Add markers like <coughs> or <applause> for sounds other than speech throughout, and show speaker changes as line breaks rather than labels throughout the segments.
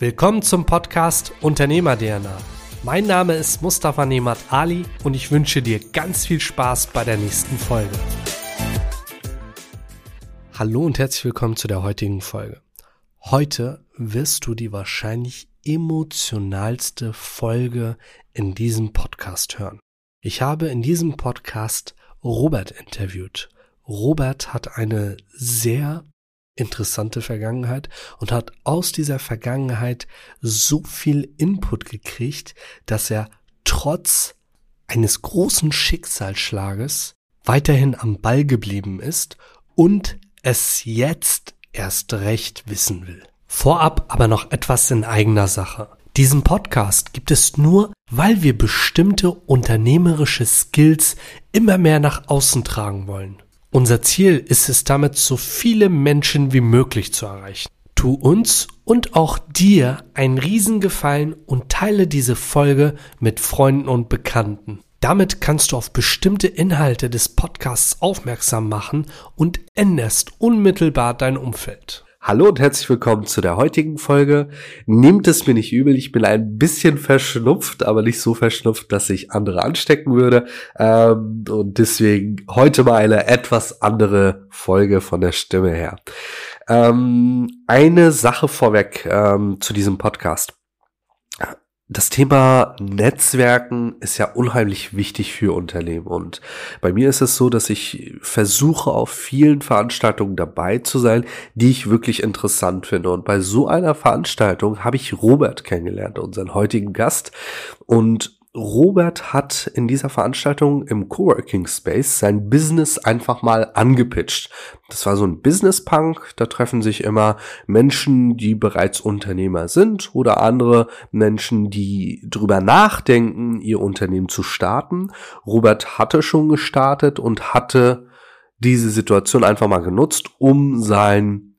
Willkommen zum Podcast Unternehmer DNA. Mein Name ist Mustafa Nemat Ali und ich wünsche dir ganz viel Spaß bei der nächsten Folge. Hallo und herzlich willkommen zu der heutigen Folge. Heute wirst du die wahrscheinlich emotionalste Folge in diesem Podcast hören. Ich habe in diesem Podcast Robert interviewt. Robert hat eine sehr interessante Vergangenheit und hat aus dieser Vergangenheit so viel Input gekriegt, dass er trotz eines großen Schicksalsschlages weiterhin am Ball geblieben ist und es jetzt erst recht wissen will. Vorab aber noch etwas in eigener Sache. Diesen Podcast gibt es nur, weil wir bestimmte unternehmerische Skills immer mehr nach außen tragen wollen. Unser Ziel ist es damit, so viele Menschen wie möglich zu erreichen. Tu uns und auch dir einen Riesengefallen und teile diese Folge mit Freunden und Bekannten. Damit kannst du auf bestimmte Inhalte des Podcasts aufmerksam machen und änderst unmittelbar dein Umfeld.
Hallo und herzlich willkommen zu der heutigen Folge. Nehmt es mir nicht übel, ich bin ein bisschen verschnupft, aber nicht so verschnupft, dass ich andere anstecken würde. Ähm, und deswegen heute mal eine etwas andere Folge von der Stimme her. Ähm, eine Sache vorweg ähm, zu diesem Podcast das Thema Netzwerken ist ja unheimlich wichtig für Unternehmen. Und bei mir ist es so, dass ich versuche auf vielen Veranstaltungen dabei zu sein, die ich wirklich interessant finde. Und bei so einer Veranstaltung habe ich Robert kennengelernt, unseren heutigen Gast. Und Robert hat in dieser Veranstaltung im Coworking Space sein Business einfach mal angepitcht. Das war so ein Business Punk. Da treffen sich immer Menschen, die bereits Unternehmer sind oder andere Menschen, die drüber nachdenken, ihr Unternehmen zu starten. Robert hatte schon gestartet und hatte diese Situation einfach mal genutzt, um sein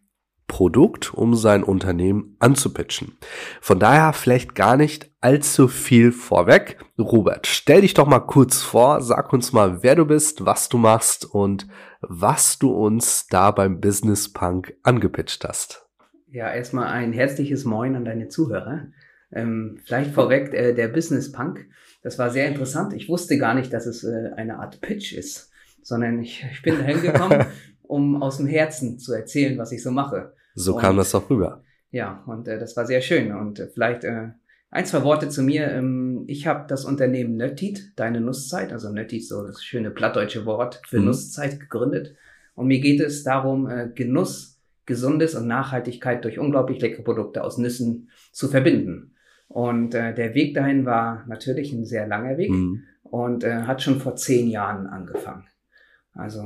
Produkt, um sein Unternehmen anzupitchen. Von daher vielleicht gar nicht allzu viel vorweg. Robert, stell dich doch mal kurz vor, sag uns mal, wer du bist, was du machst und was du uns da beim Business Punk angepitcht hast.
Ja, erstmal ein herzliches Moin an deine Zuhörer. Ähm, vielleicht vorweg äh, der Business Punk. Das war sehr interessant. Ich wusste gar nicht, dass es äh, eine Art Pitch ist, sondern ich, ich bin dahin <laughs> gekommen, um aus dem Herzen zu erzählen, was ich so mache.
So und, kam das doch rüber.
Ja, und äh, das war sehr schön. Und äh, vielleicht äh, ein, zwei Worte zu mir. Ähm, ich habe das Unternehmen Nöttit, deine Nusszeit, also Nöttit, so das schöne plattdeutsche Wort für mhm. Nusszeit gegründet. Und mir geht es darum, äh, Genuss, Gesundes und Nachhaltigkeit durch unglaublich leckere Produkte aus Nüssen zu verbinden. Und äh, der Weg dahin war natürlich ein sehr langer Weg mhm. und äh, hat schon vor zehn Jahren angefangen. Also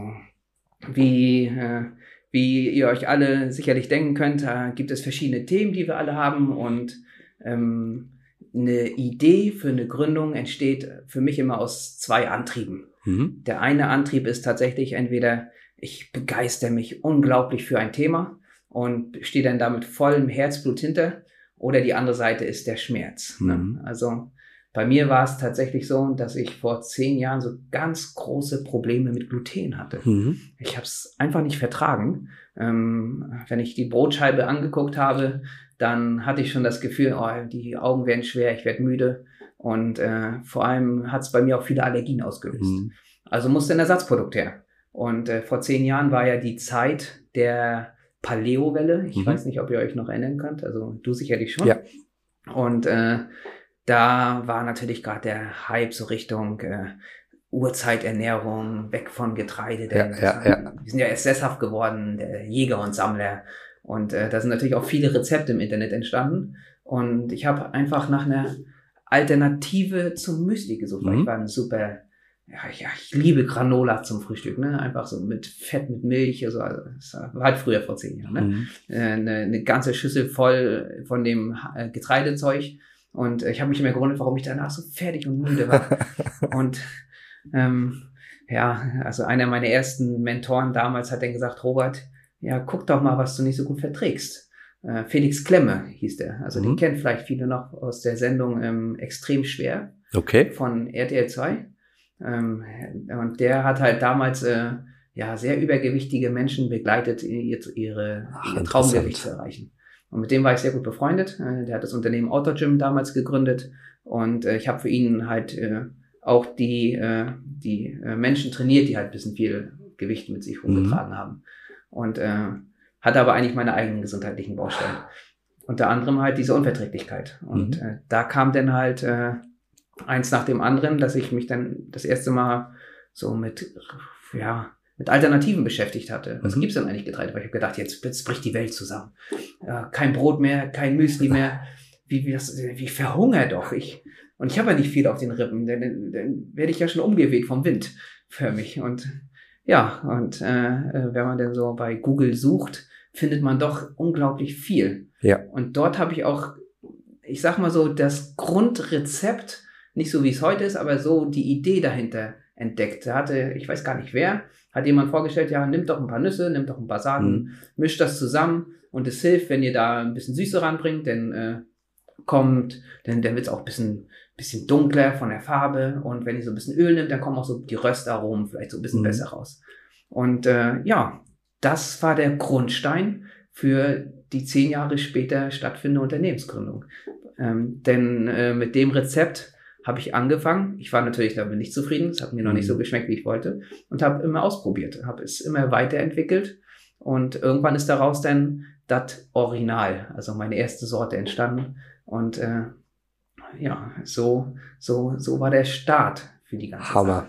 wie äh, wie ihr euch alle sicherlich denken könnt, äh, gibt es verschiedene Themen, die wir alle haben und ähm, eine Idee für eine Gründung entsteht für mich immer aus zwei Antrieben. Mhm. Der eine Antrieb ist tatsächlich entweder, ich begeister mich unglaublich für ein Thema und stehe dann damit vollem Herzblut hinter, oder die andere Seite ist der Schmerz. Ne? Mhm. Ne? Also bei mir war es tatsächlich so, dass ich vor zehn Jahren so ganz große Probleme mit Gluten hatte. Mhm. Ich habe es einfach nicht vertragen. Ähm, wenn ich die Brotscheibe angeguckt habe, dann hatte ich schon das Gefühl, oh, die Augen werden schwer, ich werde müde. Und äh, vor allem hat es bei mir auch viele Allergien ausgelöst. Mhm. Also musste ein Ersatzprodukt her. Und äh, vor zehn Jahren war ja die Zeit der Paleo-Welle. Ich mhm. weiß nicht, ob ihr euch noch erinnern könnt. Also du sicherlich schon. Ja. Und äh, da war natürlich gerade der Hype so Richtung äh, Urzeiternährung, weg von Getreide. Denn ja, ja, ja. Wir sind ja erst sesshaft geworden, der Jäger und Sammler. Und äh, da sind natürlich auch viele Rezepte im Internet entstanden. Und ich habe einfach nach einer Alternative zum Müsli gesucht, mhm. ich war ein super, ja, ja, ich liebe Granola zum Frühstück, ne? Einfach so mit Fett, mit Milch, also, also das war halt früher vor zehn Jahren, ne? Mhm. Äh, eine, eine ganze Schüssel voll von dem äh, Getreidezeug und ich habe mich immer gewundert, warum ich danach so fertig und müde war. <laughs> und ähm, ja, also einer meiner ersten Mentoren damals hat dann gesagt, Robert, ja, guck doch mal, was du nicht so gut verträgst. Äh, Felix Klemme hieß der. Also mhm. den kennen vielleicht viele noch aus der Sendung ähm, Extrem schwer.
Okay.
Von RTL 2. Ähm, und der hat halt damals äh, ja sehr übergewichtige Menschen begleitet, ihre, ihre, Ach, ihr Traumgewicht zu erreichen. Und mit dem war ich sehr gut befreundet. Äh, der hat das Unternehmen Autogym damals gegründet und äh, ich habe für ihn halt äh, auch die, äh, die äh, Menschen trainiert, die halt ein bisschen viel Gewicht mit sich rumgetragen mhm. haben. Und äh, hatte aber eigentlich meine eigenen gesundheitlichen Baustellen. Unter anderem halt diese Unverträglichkeit. Und mhm. äh, da kam dann halt äh, eins nach dem anderen, dass ich mich dann das erste Mal so mit, ja, mit Alternativen beschäftigt hatte. Was mhm. gibt's denn eigentlich Getreide? Weil ich habe gedacht, jetzt, jetzt bricht die Welt zusammen. Äh, kein Brot mehr, kein Müsli mehr. <laughs> Wie, wie, das, wie verhungert doch ich. Und ich habe ja nicht viel auf den Rippen, denn dann, dann werde ich ja schon umgeweht vom Wind für mich. Und ja, und äh, äh wenn man denn so bei Google sucht, findet man doch unglaublich viel.
Ja.
Und dort habe ich auch, ich sag mal so, das Grundrezept, nicht so wie es heute ist, aber so die Idee dahinter entdeckt. Da hatte, ich weiß gar nicht wer, hat jemand vorgestellt, ja, nimmt doch ein paar Nüsse, nimmt doch ein paar Saaten, mhm. mischt das zusammen und es hilft, wenn ihr da ein bisschen Süße ranbringt, denn äh, kommt, denn dann wird es auch ein bisschen, bisschen dunkler von der Farbe und wenn ihr so ein bisschen Öl nimmt, dann kommen auch so die Röstaromen vielleicht so ein bisschen mhm. besser raus. Und äh, ja, das war der Grundstein für die zehn Jahre später stattfindende Unternehmensgründung. Ähm, denn äh, mit dem Rezept habe ich angefangen. Ich war natürlich damit nicht zufrieden. Es hat mir noch nicht so mhm. geschmeckt, wie ich wollte. Und habe immer ausprobiert, habe es immer weiterentwickelt. Und irgendwann ist daraus dann das Original, also meine erste Sorte entstanden. Und äh, ja, so, so, so war der Start für die ganze
Hammer. Sache.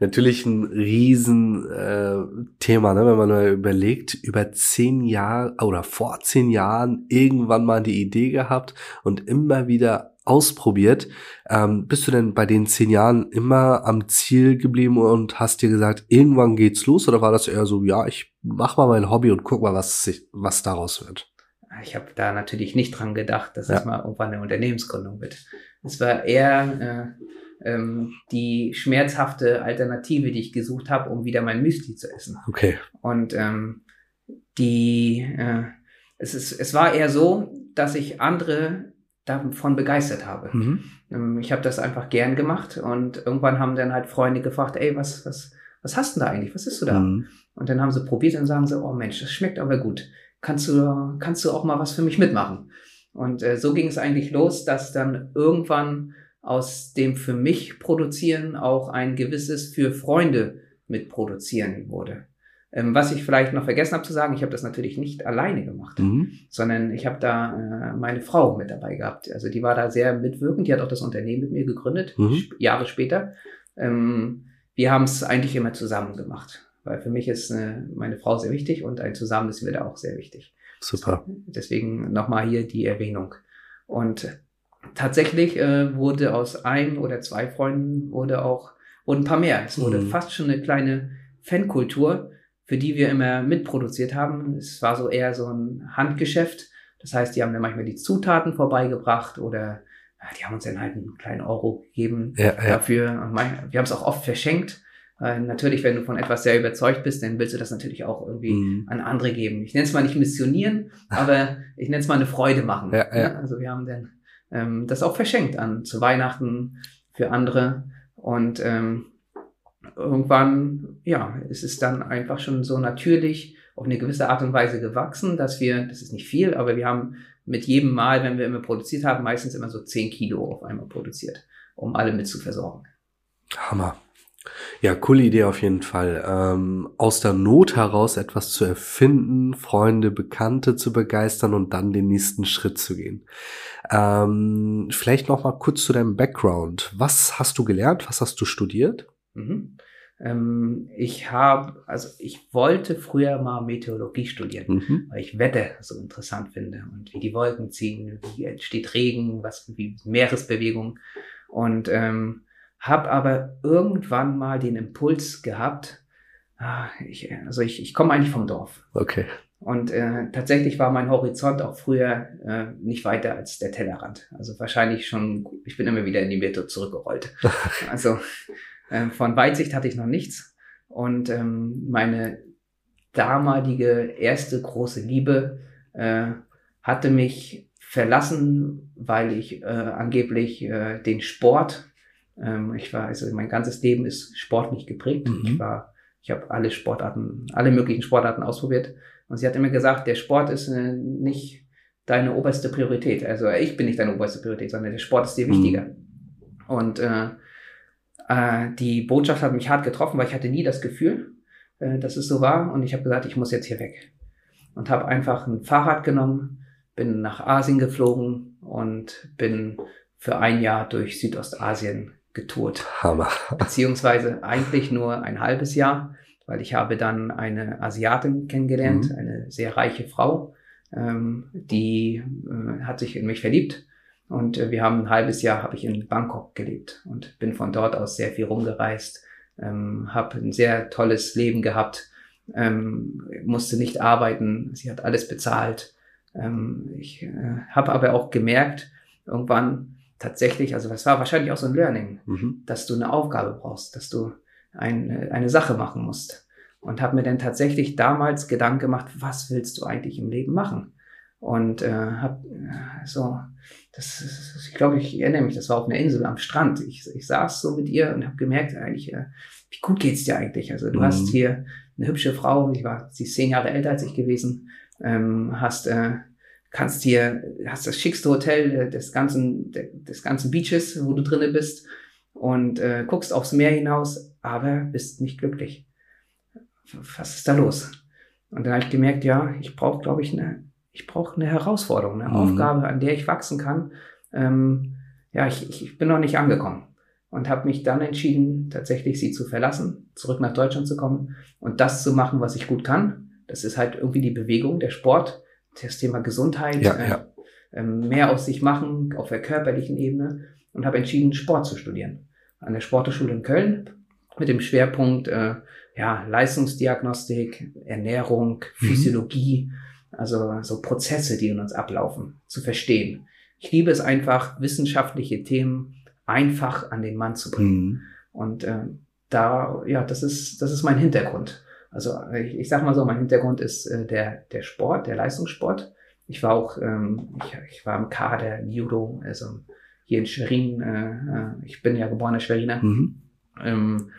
Natürlich ein riesen äh, ne, wenn man mal überlegt, über zehn Jahre oder vor zehn Jahren irgendwann mal die Idee gehabt und immer wieder ausprobiert. Ähm, bist du denn bei den zehn Jahren immer am Ziel geblieben und hast dir gesagt, irgendwann geht's los? Oder war das eher so, ja, ich mach mal mein Hobby und guck mal, was, sich, was daraus wird?
Ich habe da natürlich nicht dran gedacht, dass ja. es mal irgendwann eine Unternehmensgründung wird. Es war eher äh, ähm, die schmerzhafte Alternative, die ich gesucht habe, um wieder mein Müsli zu essen.
Okay.
Und ähm, die, äh, es, ist, es war eher so, dass ich andere davon begeistert habe. Mhm. Ähm, ich habe das einfach gern gemacht und irgendwann haben dann halt Freunde gefragt, ey, was, was, was hast du da eigentlich? Was isst du da? Mhm. Und dann haben sie probiert und sagen so, oh Mensch, das schmeckt aber gut. Kannst du, kannst du auch mal was für mich mitmachen? Und äh, so ging es eigentlich los, dass dann irgendwann aus dem für mich produzieren auch ein gewisses für Freunde mit produzieren wurde. Ähm, was ich vielleicht noch vergessen habe zu sagen, ich habe das natürlich nicht alleine gemacht, mhm. sondern ich habe da äh, meine Frau mit dabei gehabt. Also die war da sehr mitwirkend, die hat auch das Unternehmen mit mir gegründet, mhm. Jahre später. Ähm, wir haben es eigentlich immer zusammen gemacht, weil für mich ist äh, meine Frau sehr wichtig und ein Zusammen ist mir da auch sehr wichtig.
Super.
Deswegen nochmal hier die Erwähnung. Und tatsächlich äh, wurde aus einem oder zwei Freunden wurde auch wurden ein paar mehr. Es wurde mhm. fast schon eine kleine Fankultur, für die wir immer mitproduziert haben. Es war so eher so ein Handgeschäft. Das heißt, die haben dann manchmal die Zutaten vorbeigebracht oder ja, die haben uns dann halt einen kleinen Euro gegeben ja, ja. dafür. Wir haben es auch oft verschenkt. Äh, natürlich, wenn du von etwas sehr überzeugt bist, dann willst du das natürlich auch irgendwie mhm. an andere geben. Ich nenne es mal nicht missionieren, aber ich nenne es mal eine Freude machen. Ja, ja. Also wir haben dann ähm, das auch verschenkt an zu Weihnachten für andere. Und ähm, irgendwann, ja, ist es dann einfach schon so natürlich auf eine gewisse Art und Weise gewachsen, dass wir, das ist nicht viel, aber wir haben mit jedem Mal, wenn wir immer produziert haben, meistens immer so 10 Kilo auf einmal produziert, um alle mit zu versorgen.
Hammer. Ja, coole Idee auf jeden Fall. Ähm, aus der Not heraus etwas zu erfinden, Freunde, Bekannte zu begeistern und dann den nächsten Schritt zu gehen. Ähm, vielleicht noch mal kurz zu deinem Background. Was hast du gelernt? Was hast du studiert?
Mhm. Ähm, ich habe, also ich wollte früher mal Meteorologie studieren, mhm. weil ich Wetter so interessant finde und wie die Wolken ziehen, wie entsteht Regen, was wie Meeresbewegung und ähm, habe aber irgendwann mal den Impuls gehabt, ah, ich, also ich, ich komme eigentlich vom Dorf.
Okay.
Und äh, tatsächlich war mein Horizont auch früher äh, nicht weiter als der Tellerrand. Also wahrscheinlich schon, ich bin immer wieder in die Mitte zurückgerollt. <laughs> also äh, von Weitsicht hatte ich noch nichts. Und ähm, meine damalige erste große Liebe äh, hatte mich verlassen, weil ich äh, angeblich äh, den Sport ähm, ich war, also mein ganzes Leben ist sportlich geprägt. Mhm. Ich war, ich habe alle Sportarten, alle möglichen Sportarten ausprobiert. Und sie hat immer gesagt, der Sport ist äh, nicht deine oberste Priorität. Also ich bin nicht deine oberste Priorität, sondern der Sport ist dir wichtiger. Mhm. Und äh, äh, die Botschaft hat mich hart getroffen, weil ich hatte nie das Gefühl, äh, dass es so war. Und ich habe gesagt, ich muss jetzt hier weg. Und habe einfach ein Fahrrad genommen, bin nach Asien geflogen und bin für ein Jahr durch Südostasien getourt.
Hammer.
Beziehungsweise eigentlich nur ein halbes Jahr, weil ich habe dann eine Asiatin kennengelernt, mhm. eine sehr reiche Frau, ähm, die äh, hat sich in mich verliebt und äh, wir haben ein halbes Jahr habe ich in Bangkok gelebt und bin von dort aus sehr viel rumgereist, ähm, habe ein sehr tolles Leben gehabt, ähm, musste nicht arbeiten, sie hat alles bezahlt. Ähm, ich äh, habe aber auch gemerkt, irgendwann tatsächlich, also das war wahrscheinlich auch so ein Learning, mhm. dass du eine Aufgabe brauchst, dass du ein, eine Sache machen musst. Und habe mir dann tatsächlich damals Gedanken gemacht, was willst du eigentlich im Leben machen? Und äh, habe äh, so, das, ist, ich glaube, ich erinnere mich, das war auf einer Insel am Strand. Ich, ich saß so mit ihr und habe gemerkt, eigentlich, äh, wie gut geht's dir eigentlich? Also du mhm. hast hier eine hübsche Frau, ich war, sie ist zehn Jahre älter als ich gewesen, ähm, hast äh, kannst hier, hast das schickste Hotel äh, des ganzen, des ganzen Beaches, wo du drinne bist und äh, guckst aufs Meer hinaus, aber bist nicht glücklich. Was ist da los? Und dann habe ich gemerkt, ja, ich brauche, glaube ich, eine, ich brauche eine Herausforderung, eine mhm. Aufgabe, an der ich wachsen kann. Ähm, ja, ich, ich bin noch nicht angekommen und habe mich dann entschieden, tatsächlich sie zu verlassen, zurück nach Deutschland zu kommen und das zu machen, was ich gut kann. Das ist halt irgendwie die Bewegung, der Sport, das Thema Gesundheit,
ja, äh, ja.
Äh, mehr aus sich machen auf der körperlichen Ebene und habe entschieden, Sport zu studieren. An der Sporteschule in Köln mit dem Schwerpunkt äh, ja, Leistungsdiagnostik, Ernährung, mhm. Also so Prozesse, die in uns ablaufen, zu verstehen. Ich liebe es einfach, wissenschaftliche Themen einfach an den Mann zu bringen. Mhm. Und äh, da, ja, das ist, das ist mein Hintergrund. Also ich, ich sag mal so, mein Hintergrund ist äh, der, der Sport, der Leistungssport. Ich war auch, ähm, ich, ich war im Kader Judo, also hier in Schwerin. Äh, äh, ich bin ja geborener Schweriner. Mhm. Ähm,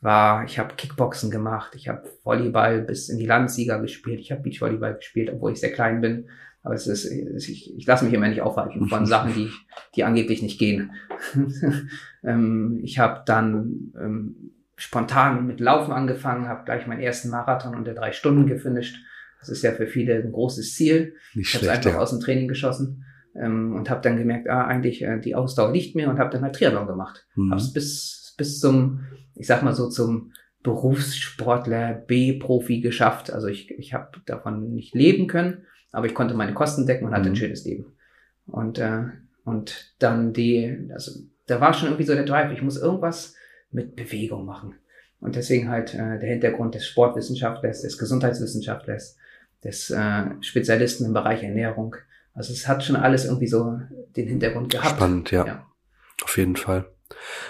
war, ich habe Kickboxen gemacht, ich habe Volleyball bis in die Landessieger gespielt, ich habe Beachvolleyball gespielt, obwohl ich sehr klein bin. Aber es ist, ich, ich lasse mich immer nicht aufhalten von <laughs> Sachen, die, die angeblich nicht gehen. <laughs> ähm, ich habe dann ähm, spontan mit Laufen angefangen, habe gleich meinen ersten Marathon unter drei Stunden gefinisht. Das ist ja für viele ein großes Ziel. Nicht ich habe einfach ja. aus dem Training geschossen ähm, und habe dann gemerkt, ah, eigentlich äh, die Ausdauer liegt mir und habe dann halt Triathlon gemacht. Mhm. Habe es bis bis zum, ich sag mal so zum Berufssportler B-Profi geschafft. Also ich ich habe davon nicht leben können, aber ich konnte meine Kosten decken und mhm. hatte ein mhm. schönes Leben. Und äh, und dann die, also da war schon irgendwie so der Drive. Ich muss irgendwas mit Bewegung machen. Und deswegen halt äh, der Hintergrund des Sportwissenschaftlers, des Gesundheitswissenschaftlers, des äh, Spezialisten im Bereich Ernährung. Also es hat schon alles irgendwie so den Hintergrund gehabt.
Spannend, ja. ja. Auf jeden Fall.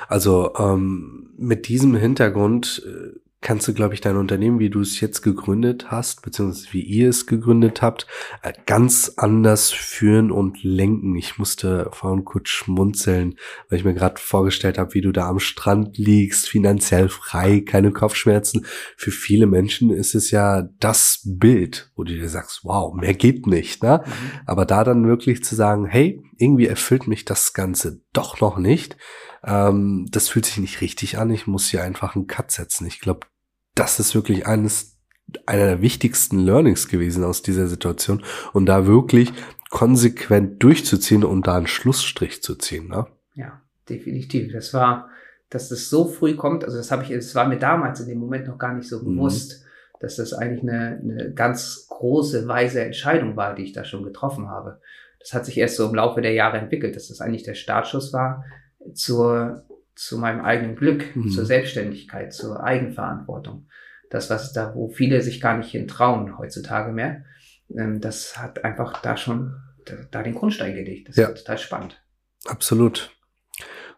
Also ähm, mit diesem Hintergrund äh, kannst du, glaube ich, dein Unternehmen, wie du es jetzt gegründet hast, beziehungsweise wie ihr es gegründet habt, äh, ganz anders führen und lenken. Ich musste vorhin kurz schmunzeln, weil ich mir gerade vorgestellt habe, wie du da am Strand liegst, finanziell frei, keine Kopfschmerzen. Für viele Menschen ist es ja das Bild, wo du dir sagst, wow, mehr geht nicht. Ne? Mhm. Aber da dann wirklich zu sagen, hey, irgendwie erfüllt mich das Ganze doch noch nicht ähm, das fühlt sich nicht richtig an, ich muss hier einfach einen Cut setzen. Ich glaube, das ist wirklich eines einer der wichtigsten Learnings gewesen aus dieser Situation und da wirklich konsequent durchzuziehen und da einen Schlussstrich zu ziehen. Ne?
Ja, definitiv. Das war, dass das so früh kommt, also das habe ich, es war mir damals in dem Moment noch gar nicht so mhm. bewusst, mhm. dass das eigentlich eine, eine ganz große, weise Entscheidung war, die ich da schon getroffen habe. Das hat sich erst so im Laufe der Jahre entwickelt, dass das eigentlich der Startschuss war, zur, zu meinem eigenen Glück, mhm. zur Selbstständigkeit, zur Eigenverantwortung. Das, was da, wo viele sich gar nicht hintrauen heutzutage mehr, ähm, das hat einfach da schon da, da den Grundstein gelegt. Das ja. ist total spannend.
Absolut.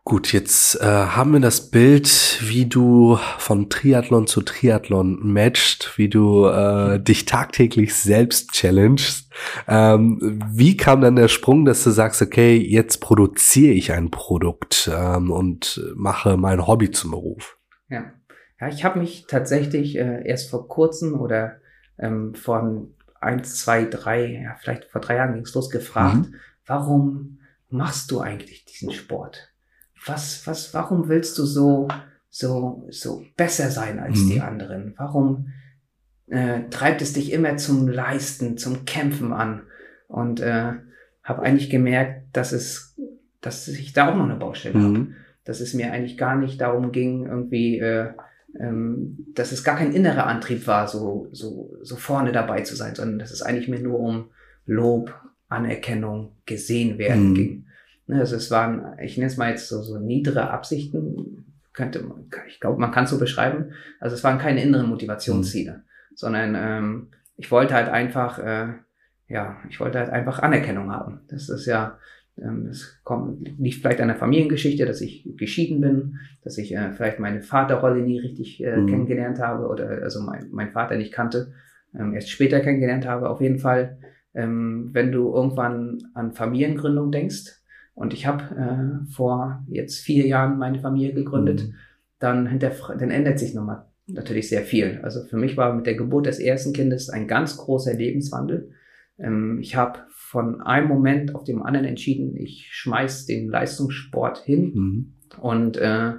Gut, jetzt äh, haben wir das Bild, wie du von Triathlon zu Triathlon matcht, wie du äh, dich tagtäglich selbst challengest. Ähm, wie kam dann der Sprung, dass du sagst, okay, jetzt produziere ich ein Produkt ähm, und mache mein Hobby zum Beruf?
Ja, ja ich habe mich tatsächlich äh, erst vor kurzem oder ähm, vor eins, zwei, drei, ja, vielleicht vor drei Jahren ging es los, gefragt, mhm. warum machst du eigentlich diesen Sport? Was, was, warum willst du so, so, so besser sein als mhm. die anderen? Warum äh, treibt es dich immer zum Leisten, zum Kämpfen an? Und äh, habe eigentlich gemerkt, dass es, dass ich da auch noch eine Baustelle mhm. habe. Dass es mir eigentlich gar nicht darum ging, irgendwie, äh, ähm, dass es gar kein innerer Antrieb war, so, so, so vorne dabei zu sein, sondern dass es eigentlich mir nur um Lob, Anerkennung, gesehen werden mhm. ging. Ne, also es waren, ich nenne es mal jetzt so, so niedere Absichten, könnte man, ich glaube, man kann es so beschreiben. Also es waren keine inneren Motivationsziele, mhm. sondern ähm, ich wollte halt einfach, äh, ja, ich wollte halt einfach Anerkennung haben. Das ist ja, ähm, das kommt, liegt vielleicht an der Familiengeschichte, dass ich geschieden bin, dass ich äh, vielleicht meine Vaterrolle nie richtig äh, mhm. kennengelernt habe oder also mein, mein Vater nicht kannte, ähm, erst später kennengelernt habe. Auf jeden Fall, ähm, wenn du irgendwann an Familiengründung denkst, und ich habe äh, vor jetzt vier Jahren meine Familie gegründet, mhm. dann, dann ändert sich nochmal natürlich sehr viel. Also für mich war mit der Geburt des ersten Kindes ein ganz großer Lebenswandel. Ähm, ich habe von einem Moment auf dem anderen entschieden, ich schmeiß den Leistungssport hin mhm. und äh,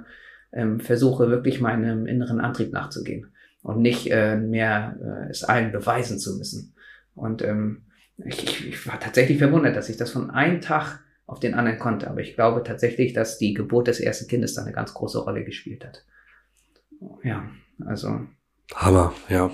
ähm, versuche wirklich meinem inneren Antrieb nachzugehen und nicht äh, mehr äh, es allen beweisen zu müssen. Und ähm, ich, ich war tatsächlich verwundert, dass ich das von einem Tag auf den anderen konnte. Aber ich glaube tatsächlich, dass die Geburt des ersten Kindes da eine ganz große Rolle gespielt hat. Ja, also.
Hammer, ja.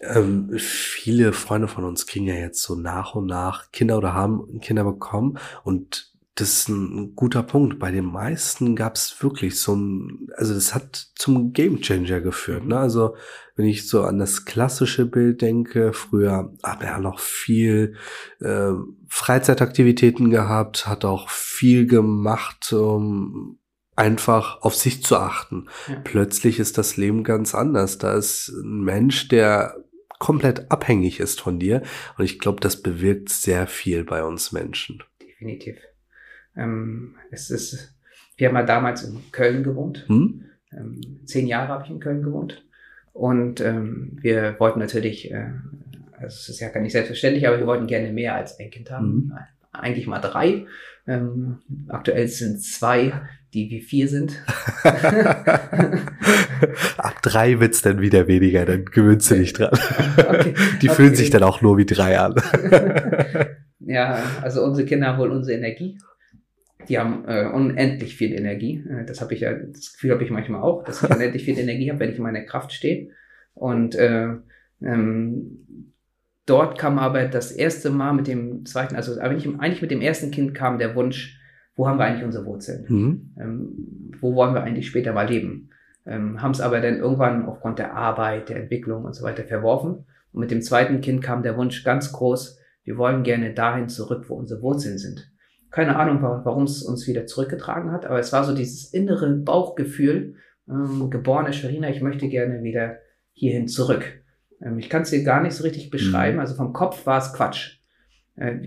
Ähm, viele Freunde von uns kriegen ja jetzt so nach und nach Kinder oder haben Kinder bekommen und das ist ein guter Punkt. Bei den meisten gab es wirklich so ein, also das hat zum Gamechanger geführt. Ne? Also wenn ich so an das klassische Bild denke, früher hat er ja noch viel äh, Freizeitaktivitäten gehabt, hat auch viel gemacht, um einfach auf sich zu achten. Ja. Plötzlich ist das Leben ganz anders. Da ist ein Mensch, der komplett abhängig ist von dir. Und ich glaube, das bewirkt sehr viel bei uns Menschen.
Definitiv. Ähm, es ist, wir haben ja damals in Köln gewohnt. Hm? Ähm, zehn Jahre habe ich in Köln gewohnt. Und ähm, wir wollten natürlich, äh, also es ist ja gar nicht selbstverständlich, aber wir wollten gerne mehr als ein Kind haben. Mhm. Eigentlich mal drei. Ähm, aktuell sind zwei, die wie vier sind. <laughs>
Ab drei wird's dann wieder weniger, dann gewöhnst du dich dran. Okay. <laughs> Die okay. fühlen sich dann auch nur wie drei an. <laughs>
ja, also unsere Kinder holen unsere Energie die haben äh, unendlich viel Energie. Äh, das habe ich ja, das Gefühl habe ich manchmal auch, dass ich <laughs> unendlich viel Energie habe, wenn ich in meiner Kraft stehe. Und äh, ähm, dort kam aber das erste Mal mit dem zweiten, also eigentlich, eigentlich mit dem ersten Kind kam der Wunsch, wo haben wir eigentlich unsere Wurzeln? Mhm. Ähm, wo wollen wir eigentlich später mal leben? Ähm, haben es aber dann irgendwann aufgrund der Arbeit, der Entwicklung und so weiter verworfen. Und mit dem zweiten Kind kam der Wunsch ganz groß, wir wollen gerne dahin zurück, wo unsere Wurzeln sind. Keine Ahnung, warum es uns wieder zurückgetragen hat, aber es war so dieses innere Bauchgefühl, ähm, geborene Sharina, ich möchte gerne wieder hierhin zurück. Ähm, ich kann es dir gar nicht so richtig beschreiben, mhm. also vom Kopf war es Quatsch. Äh,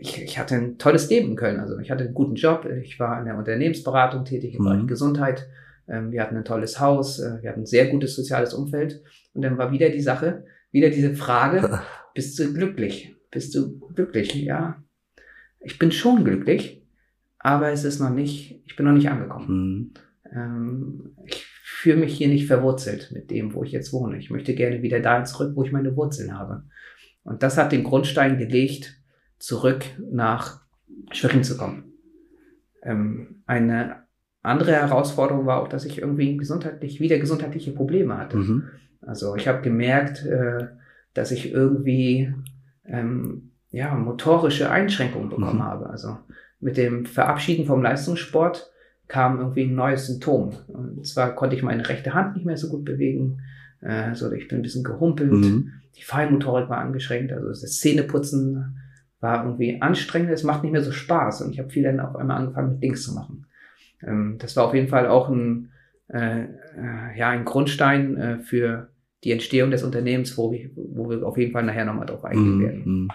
ich, ich hatte ein tolles Leben in Köln, also ich hatte einen guten Job, ich war in der Unternehmensberatung tätig im Bereich mhm. Gesundheit, ähm, wir hatten ein tolles Haus, äh, wir hatten ein sehr gutes soziales Umfeld und dann war wieder die Sache, wieder diese Frage, <laughs> bist du glücklich? Bist du glücklich? Ja, ich bin schon glücklich, aber es ist noch nicht, ich bin noch nicht angekommen. Mhm. Ähm, ich fühle mich hier nicht verwurzelt mit dem, wo ich jetzt wohne. Ich möchte gerne wieder dahin zurück, wo ich meine Wurzeln habe. Und das hat den Grundstein gelegt, zurück nach Schwerin zu kommen. Ähm, eine andere Herausforderung war auch, dass ich irgendwie gesundheitlich, wieder gesundheitliche Probleme hatte. Mhm. Also ich habe gemerkt, äh, dass ich irgendwie ähm, ja, motorische Einschränkungen bekommen mhm. habe. Also mit dem Verabschieden vom Leistungssport kam irgendwie ein neues Symptom. Und zwar konnte ich meine rechte Hand nicht mehr so gut bewegen. Äh, so, ich bin ein bisschen gehumpelt. Mhm. Die Feinmotorik war angeschränkt. Also das Zähneputzen war irgendwie anstrengend. Es macht nicht mehr so Spaß. Und ich habe viel dann auf einmal angefangen, mit Dings zu machen. Ähm, das war auf jeden Fall auch ein, äh, äh, ja, ein Grundstein äh, für die Entstehung des Unternehmens, wo wir, wo wir auf jeden Fall nachher nochmal drauf eingehen mhm. werden. Mhm.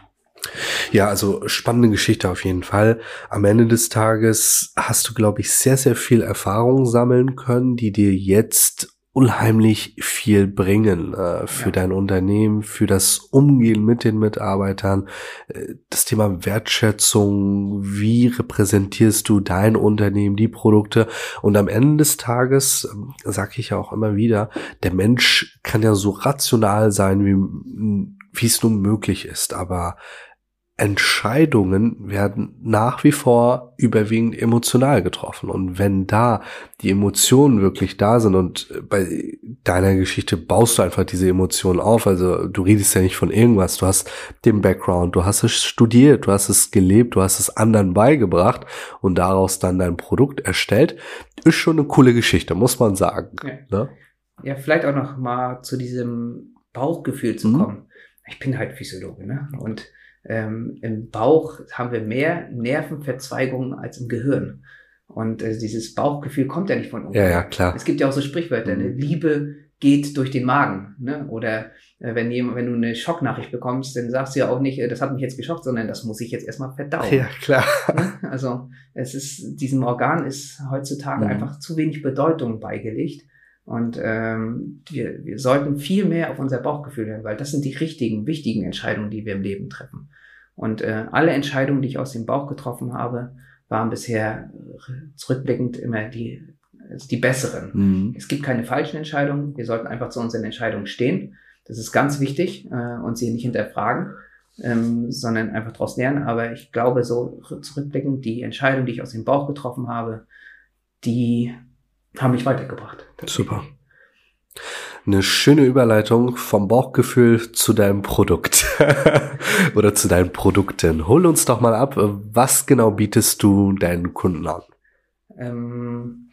Ja, also spannende Geschichte auf jeden Fall. Am Ende des Tages hast du, glaube ich, sehr, sehr viel Erfahrung sammeln können, die dir jetzt unheimlich viel bringen äh, für ja. dein Unternehmen, für das Umgehen mit den Mitarbeitern, äh, das Thema Wertschätzung, wie repräsentierst du dein Unternehmen, die Produkte und am Ende des Tages, äh, sage ich ja auch immer wieder, der Mensch kann ja so rational sein, wie wie es nun möglich ist, aber Entscheidungen werden nach wie vor überwiegend emotional getroffen. Und wenn da die Emotionen wirklich da sind und bei deiner Geschichte baust du einfach diese Emotionen auf, also du redest ja nicht von irgendwas, du hast den Background, du hast es studiert, du hast es gelebt, du hast es anderen beigebracht und daraus dann dein Produkt erstellt, ist schon eine coole Geschichte, muss man sagen.
Ja, ne? ja vielleicht auch noch mal zu diesem Bauchgefühl zu mhm. kommen. Ich bin halt Physiologe, ne? Und ähm, im Bauch haben wir mehr Nervenverzweigungen als im Gehirn. Und äh, dieses Bauchgefühl kommt ja nicht von
uns. Ja, ja, klar.
Es gibt ja auch so Sprichwörter, ne? Liebe geht durch den Magen. Ne? Oder äh, wenn, jemand, wenn du eine Schocknachricht bekommst, dann sagst du ja auch nicht, äh, das hat mich jetzt geschockt, sondern das muss ich jetzt erstmal verdauen.
Ja, klar.
Ne? Also es ist, diesem Organ ist heutzutage mhm. einfach zu wenig Bedeutung beigelegt. Und ähm, wir, wir sollten viel mehr auf unser Bauchgefühl hören, weil das sind die richtigen, wichtigen Entscheidungen, die wir im Leben treffen. Und äh, alle Entscheidungen, die ich aus dem Bauch getroffen habe, waren bisher zurückblickend immer die, die besseren. Mhm. Es gibt keine falschen Entscheidungen. Wir sollten einfach zu unseren Entscheidungen stehen. Das ist ganz wichtig äh, und sie nicht hinterfragen, ähm, sondern einfach daraus lernen. Aber ich glaube, so zurückblickend, die Entscheidung, die ich aus dem Bauch getroffen habe, die haben mich weitergebracht.
Super. Eine schöne Überleitung vom Bauchgefühl zu deinem Produkt <laughs> oder zu deinen Produkten. Hol uns doch mal ab, was genau bietest du deinen Kunden an?
Ähm,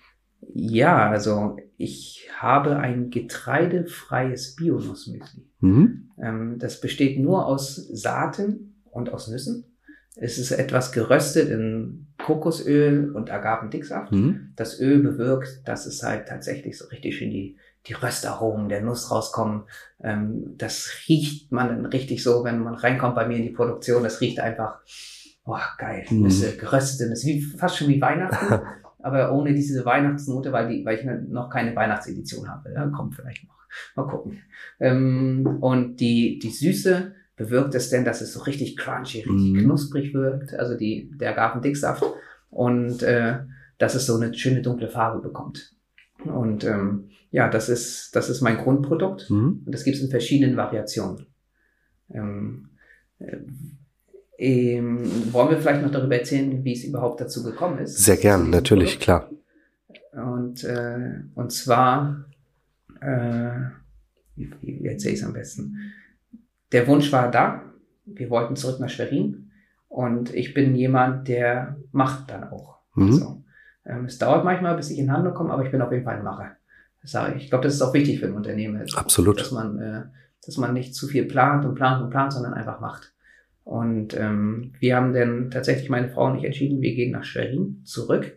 ja, also ich habe ein getreidefreies Bionussmüsli. Mhm. Ähm, das besteht nur aus Saaten und aus Nüssen. Es ist etwas geröstet in Kokosöl und Agavendicksaft. Mhm. Das Öl bewirkt, dass es halt tatsächlich so richtig schön die, die Röstaromen der Nuss rauskommen. Ähm, das riecht man dann richtig so, wenn man reinkommt bei mir in die Produktion. Das riecht einfach, boah, geil. Mhm. Nüsse, geröstete Nüsse, wie, fast schon wie Weihnachten. <laughs> aber ohne diese Weihnachtsnote, weil, die, weil ich noch keine Weihnachtsedition habe. Ja, kommt vielleicht noch. Mal gucken. Ähm, und die, die Süße bewirkt es denn, dass es so richtig crunchy, richtig mhm. knusprig wirkt, also die, der Agavendicksaft und äh, dass es so eine schöne dunkle Farbe bekommt. Und ähm, ja, das ist, das ist mein Grundprodukt mhm. und das gibt es in verschiedenen Variationen. Ähm, äh, ähm, wollen wir vielleicht noch darüber erzählen, wie es überhaupt dazu gekommen ist?
Sehr gern, natürlich, Produkt? klar.
Und, äh, und zwar, äh, wie, wie erzähle ich es am besten? der Wunsch war da. Wir wollten zurück nach Schwerin. Und ich bin jemand, der macht dann auch. Mhm. Also, ähm, es dauert manchmal, bis ich in Handlung komme, aber ich bin auf jeden Fall ein Macher. Ich. Glaube, das ist auch wichtig für ein Unternehmen.
Absolut.
Dass man, äh, dass man nicht zu viel plant und plant und plant, sondern einfach macht. Und ähm, wir haben dann tatsächlich meine Frau und ich entschieden, wir gehen nach Schwerin zurück.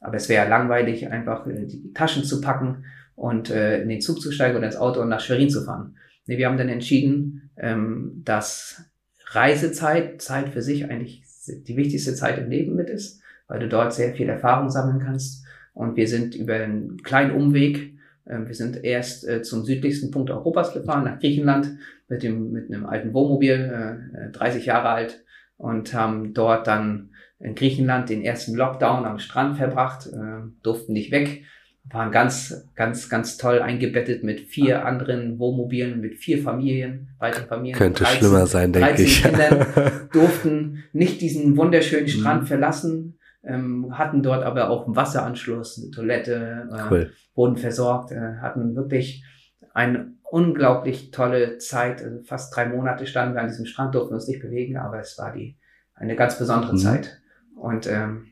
Aber es wäre langweilig, einfach äh, die Taschen zu packen und äh, in den Zug zu steigen oder ins Auto und nach Schwerin zu fahren. Nee, wir haben dann entschieden, ähm, dass Reisezeit, Zeit für sich eigentlich die wichtigste Zeit im Leben mit ist, weil du dort sehr viel Erfahrung sammeln kannst. Und wir sind über einen kleinen Umweg, wir sind erst äh, zum südlichsten Punkt Europas gefahren, nach Griechenland, mit dem, mit einem alten Wohnmobil, äh, 30 Jahre alt, und haben dort dann in Griechenland den ersten Lockdown am Strand verbracht, äh, durften nicht weg, waren ganz, ganz, ganz toll eingebettet mit vier anderen Wohnmobilen, mit vier Familien, weiteren Familien.
Könnte 13, schlimmer sein, denke ich.
Kindern <laughs> durften nicht diesen wunderschönen Strand mhm. verlassen, ähm, hatten dort aber auch einen Wasseranschluss, eine Toilette, äh, cool. wurden versorgt, äh, hatten wirklich eine unglaublich tolle Zeit. Also fast drei Monate standen wir an diesem Strand, durften uns nicht bewegen, aber es war die eine ganz besondere mhm. Zeit. Und ähm,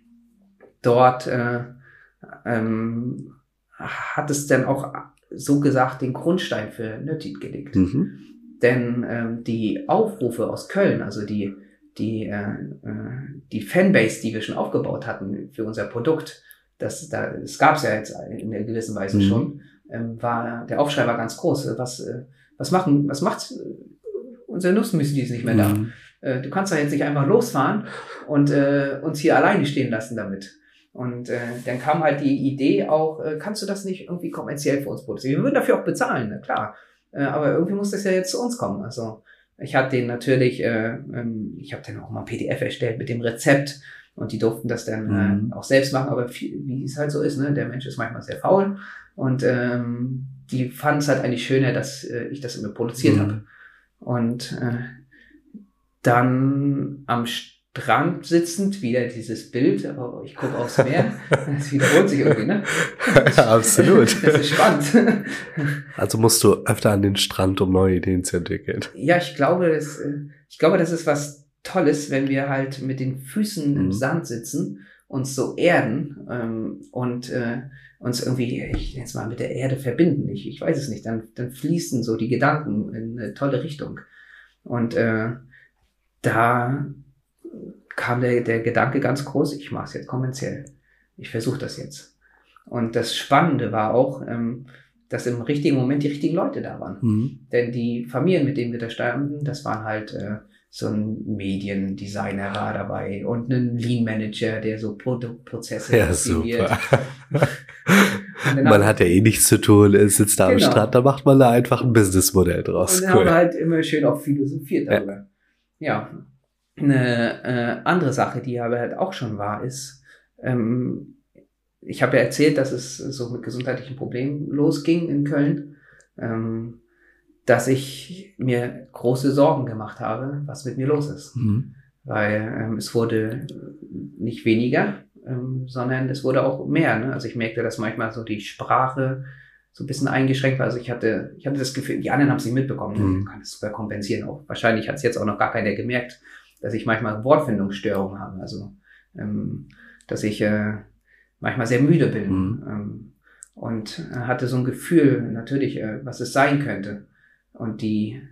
dort äh, ähm, hat es dann auch so gesagt den Grundstein für Nötit gelegt. Mhm. Denn ähm, die Aufrufe aus Köln, also die, die, äh, äh, die Fanbase, die wir schon aufgebaut hatten für unser Produkt, das, da, das gab es ja jetzt in einer gewissen Weise mhm. schon, ähm, war der Aufschrei war ganz groß. Was, äh, was machen, was macht unser Nussmüsli ist nicht mehr mhm. da. Äh, du kannst da jetzt nicht einfach losfahren und äh, uns hier alleine stehen lassen damit. Und äh, dann kam halt die Idee auch, äh, kannst du das nicht irgendwie kommerziell für uns produzieren? Wir würden dafür auch bezahlen, na klar. Äh, aber irgendwie muss das ja jetzt zu uns kommen. Also ich hatte den natürlich, äh, ähm, ich habe dann auch mal ein PDF erstellt mit dem Rezept und die durften das dann mhm. äh, auch selbst machen, aber viel, wie es halt so ist, ne? der Mensch ist manchmal sehr faul und ähm, die fanden es halt eigentlich schöner, dass äh, ich das immer produziert mhm. habe. Und äh, dann am Strand sitzend, wieder dieses Bild, aber ich gucke aufs Meer, <laughs> das wiederholt sich irgendwie, ne?
Absolut. <laughs>
Das ist spannend.
Also musst du öfter an den Strand, um neue Ideen zu entwickeln.
Ja, ich glaube, das, äh, ich glaube, das ist was Tolles, wenn wir halt mit den Füßen mhm. im Sand sitzen, uns so erden ähm, und äh, uns irgendwie, ich nenne es mal, mit der Erde verbinden. Ich, ich weiß es nicht. Dann, dann fließen so die Gedanken in eine tolle Richtung. Und äh, da kam der, der Gedanke ganz groß, ich mache es jetzt kommerziell. Ich versuche das jetzt. Und das Spannende war auch, ähm, dass im richtigen Moment die richtigen Leute da waren. Mhm. Denn die Familien, mit denen wir da standen, das waren halt äh, so ein Mediendesigner war dabei und ein Lean Manager, der so Produktprozesse
ja, super. <laughs> man hat ja eh nichts zu tun, sitzt da genau. am Strand, da macht man da einfach ein Businessmodell draus.
Und dann cool. haben wir halt immer schön auch philosophiert darüber. Ja. ja. Eine äh, andere Sache, die aber halt auch schon war, ist, ähm, ich habe ja erzählt, dass es so mit gesundheitlichen Problemen losging in Köln. Ähm, dass ich mir große Sorgen gemacht habe, was mit mir los ist. Mhm. Weil ähm, es wurde nicht weniger, ähm, sondern es wurde auch mehr. Ne? Also ich merkte, dass manchmal so die Sprache so ein bisschen eingeschränkt war. Also ich hatte, ich hatte das Gefühl, die anderen haben es nicht mitbekommen. Mhm. Ich kann es sogar kompensieren. Auch wahrscheinlich hat es jetzt auch noch gar keiner gemerkt, dass ich manchmal Wortfindungsstörungen habe. Also ähm, dass ich äh, manchmal sehr müde bin. Mhm. Ähm, und äh, hatte so ein Gefühl, natürlich, äh, was es sein könnte. Und die,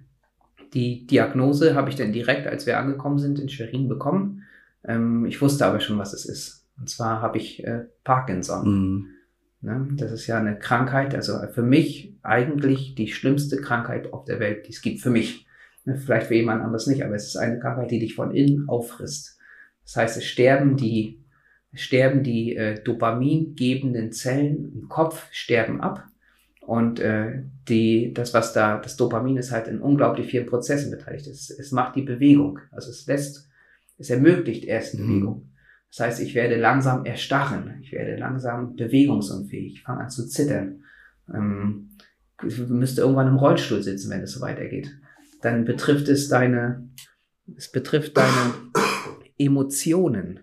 die Diagnose habe ich dann direkt, als wir angekommen sind, in Schwerin bekommen. Ähm, ich wusste aber schon, was es ist. Und zwar habe ich äh, Parkinson. Mhm. Ne? Das ist ja eine Krankheit, also für mich eigentlich die schlimmste Krankheit auf der Welt, die es gibt für mich. Ne? Vielleicht für jemand anderes nicht, aber es ist eine Krankheit, die dich von innen auffrisst. Das heißt, es sterben die, es sterben die äh, dopamingebenden Zellen im Kopf, sterben ab und äh, die, das, was da, das Dopamin ist halt in unglaublich vielen Prozessen beteiligt. Es, es macht die Bewegung. Also es lässt, es ermöglicht erst mhm. Bewegung. Das heißt, ich werde langsam erstarren, ich werde langsam bewegungsunfähig, ich fange an zu zittern. Ähm, ich müsste irgendwann im Rollstuhl sitzen, wenn es so weitergeht. Dann betrifft es deine, es betrifft deine Emotionen.